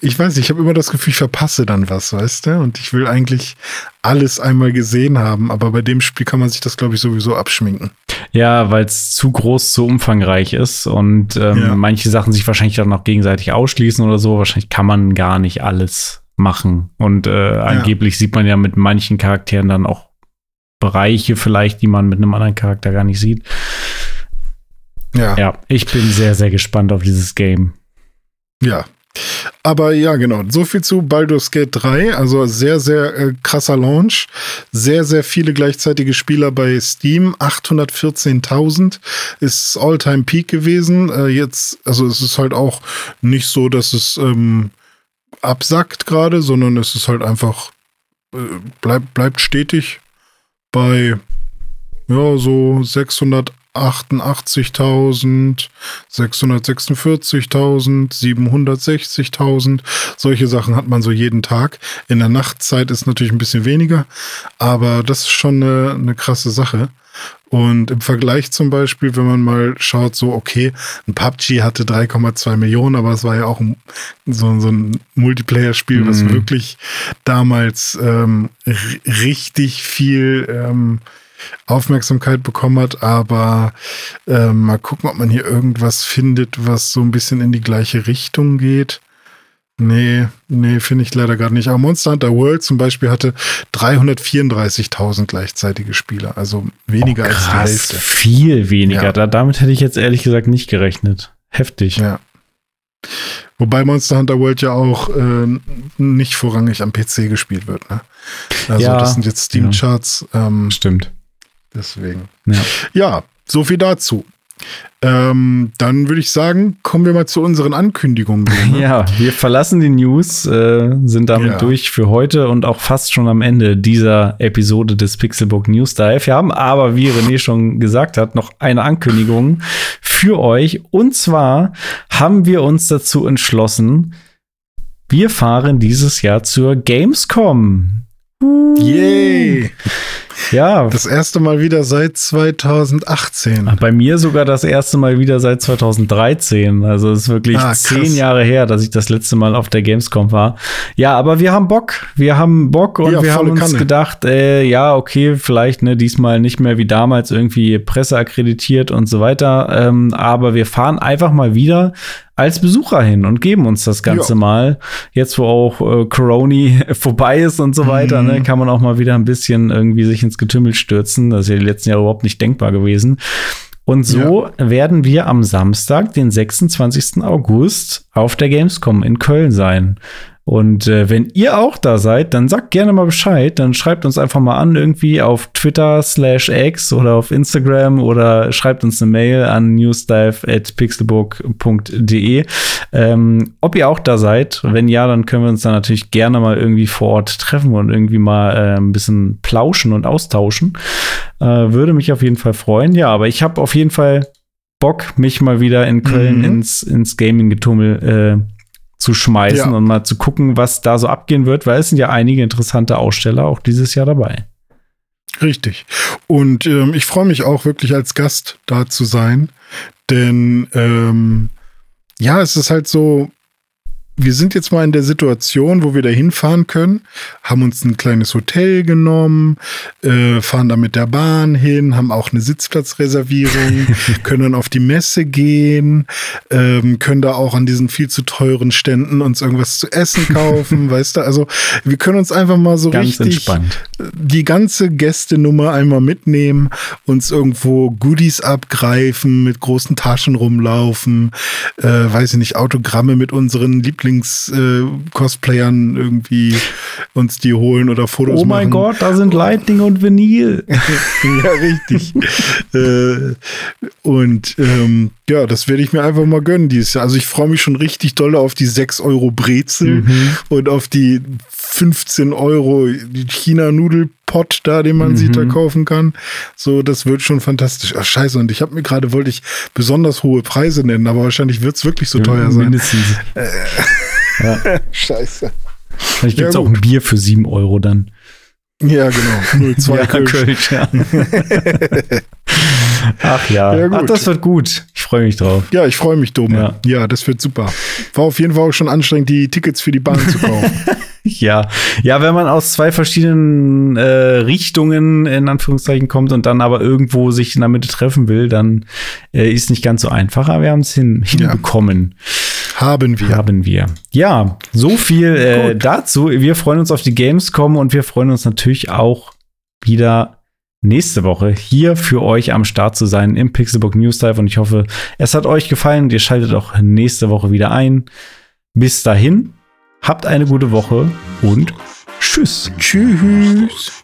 ich weiß nicht, ich habe immer das Gefühl, ich verpasse dann was, weißt du? Und ich will eigentlich alles einmal gesehen haben, aber bei dem Spiel kann man sich das, glaube ich, sowieso abschminken. Ja, weil es zu groß, zu umfangreich ist und ähm, ja. manche Sachen sich wahrscheinlich dann noch gegenseitig ausschließen oder so. Wahrscheinlich kann man gar nicht alles machen. Und äh, ja. angeblich sieht man ja mit manchen Charakteren dann auch Bereiche vielleicht, die man mit einem anderen Charakter gar nicht sieht. Ja. Ja, ich bin sehr, sehr gespannt auf dieses Game. Ja, aber ja, genau. So viel zu Baldur's Gate 3. Also sehr, sehr äh, krasser Launch. Sehr, sehr viele gleichzeitige Spieler bei Steam. 814.000 ist All-Time Peak gewesen. Äh, jetzt, also es ist halt auch nicht so, dass es ähm, absackt gerade, sondern es ist halt einfach, äh, bleibt, bleibt stetig bei ja, so 600 88.000, 646.000, 760.000. Solche Sachen hat man so jeden Tag. In der Nachtzeit ist natürlich ein bisschen weniger, aber das ist schon eine, eine krasse Sache. Und im Vergleich zum Beispiel, wenn man mal schaut, so, okay, ein PUBG hatte 3,2 Millionen, aber es war ja auch ein, so, so ein Multiplayer-Spiel, mhm. was wirklich damals ähm, richtig viel ähm, Aufmerksamkeit bekommen hat, aber äh, mal gucken, ob man hier irgendwas findet, was so ein bisschen in die gleiche Richtung geht. Nee, nee, finde ich leider gar nicht. Aber Monster Hunter World zum Beispiel hatte 334.000 gleichzeitige Spieler, also weniger oh, krass, als die Hälfte. Viel weniger. Ja. Da, damit hätte ich jetzt ehrlich gesagt nicht gerechnet. Heftig. Ja. Wobei Monster Hunter World ja auch äh, nicht vorrangig am PC gespielt wird. Ne? Also ja, das sind jetzt Steam-Charts. Ähm, Stimmt. Deswegen. Ja, ja so viel dazu. Ähm, dann würde ich sagen, kommen wir mal zu unseren Ankündigungen. Ne? Ja, wir verlassen die News, äh, sind damit ja. durch für heute und auch fast schon am Ende dieser Episode des Pixelbook News Dive. Wir haben aber, wie René schon gesagt hat, noch eine Ankündigung für euch. Und zwar haben wir uns dazu entschlossen, wir fahren dieses Jahr zur Gamescom. Yay! Ja. Das erste Mal wieder seit 2018. Bei mir sogar das erste Mal wieder seit 2013. Also es ist wirklich ah, zehn Jahre her, dass ich das letzte Mal auf der Gamescom war. Ja, aber wir haben Bock. Wir haben Bock und ja, wir haben uns Kanne. gedacht, äh, ja, okay, vielleicht ne, diesmal nicht mehr wie damals irgendwie Presse akkreditiert und so weiter. Ähm, aber wir fahren einfach mal wieder als Besucher hin und geben uns das Ganze ja. mal. Jetzt, wo auch äh, Coroni vorbei ist und so weiter, ne, mhm. ne, kann man auch mal wieder ein bisschen irgendwie sich ins Getümmel stürzen. Das ist ja die letzten Jahre überhaupt nicht denkbar gewesen. Und so ja. werden wir am Samstag, den 26. August, auf der Gamescom in Köln sein. Und äh, wenn ihr auch da seid, dann sagt gerne mal Bescheid. Dann schreibt uns einfach mal an, irgendwie auf Twitter slash X oder auf Instagram oder schreibt uns eine Mail an newsdive.pixelbook.de, ähm, ob ihr auch da seid. Wenn ja, dann können wir uns dann natürlich gerne mal irgendwie vor Ort treffen und irgendwie mal äh, ein bisschen plauschen und austauschen. Äh, würde mich auf jeden Fall freuen. Ja, aber ich habe auf jeden Fall Bock, mich mal wieder in Köln mhm. ins, ins Gaming-Getummel äh, zu schmeißen ja. und mal zu gucken, was da so abgehen wird, weil es sind ja einige interessante Aussteller auch dieses Jahr dabei. Richtig. Und ähm, ich freue mich auch wirklich als Gast da zu sein, denn ähm, ja, es ist halt so, wir sind jetzt mal in der Situation, wo wir da hinfahren können, haben uns ein kleines Hotel genommen, äh, fahren da mit der Bahn hin, haben auch eine Sitzplatzreservierung, können dann auf die Messe gehen, ähm, können da auch an diesen viel zu teuren Ständen uns irgendwas zu essen kaufen, weißt du? Also wir können uns einfach mal so Ganz richtig entspannt. die ganze Gästenummer einmal mitnehmen, uns irgendwo Goodies abgreifen, mit großen Taschen rumlaufen, äh, weiß ich nicht, Autogramme mit unseren Lieblings-Cosplayern irgendwie uns die holen oder Fotos Oh mein machen. Gott, da sind Lightning und Vinyl. ja, richtig. äh, und ähm, ja, das werde ich mir einfach mal gönnen dieses Jahr. Also ich freue mich schon richtig doll auf die 6 Euro Brezel Mhm. und auf die 15 Euro China-Nudelpot da, den man sich Mhm. da kaufen kann. So, das wird schon fantastisch. Ach scheiße, und ich habe mir gerade, wollte ich besonders hohe Preise nennen, aber wahrscheinlich wird es wirklich so teuer sein. Mindestens. ja. Scheiße. Vielleicht gibt es Ja, auch ein Bier für 7 Euro dann. Ja, genau. 02 ja, Kölsch. Kölsch, ja. Ach ja. Ja. Ach, das wird gut. Ich freue mich drauf. Ja, ich freue mich, Dome. Ja. Ja. das wird super. War auf jeden Fall auch schon anstrengend, die Tickets für die Bahn zu kaufen. Ja, ja, wenn man aus zwei verschiedenen äh, Richtungen in Anführungszeichen kommt und dann aber irgendwo sich in der Mitte treffen will, dann äh, ist nicht ganz so einfach, aber wir haben es hin, hinbekommen. Haben wir. Haben wir. Ja, so viel äh, dazu. Wir freuen uns auf die Gamescom und wir freuen uns natürlich auch wieder nächste Woche hier für euch am Start zu sein im Pixelbook News Dive und ich hoffe, es hat euch gefallen und ihr schaltet auch nächste Woche wieder ein. Bis dahin, habt eine gute Woche und tschüss. Tschüss.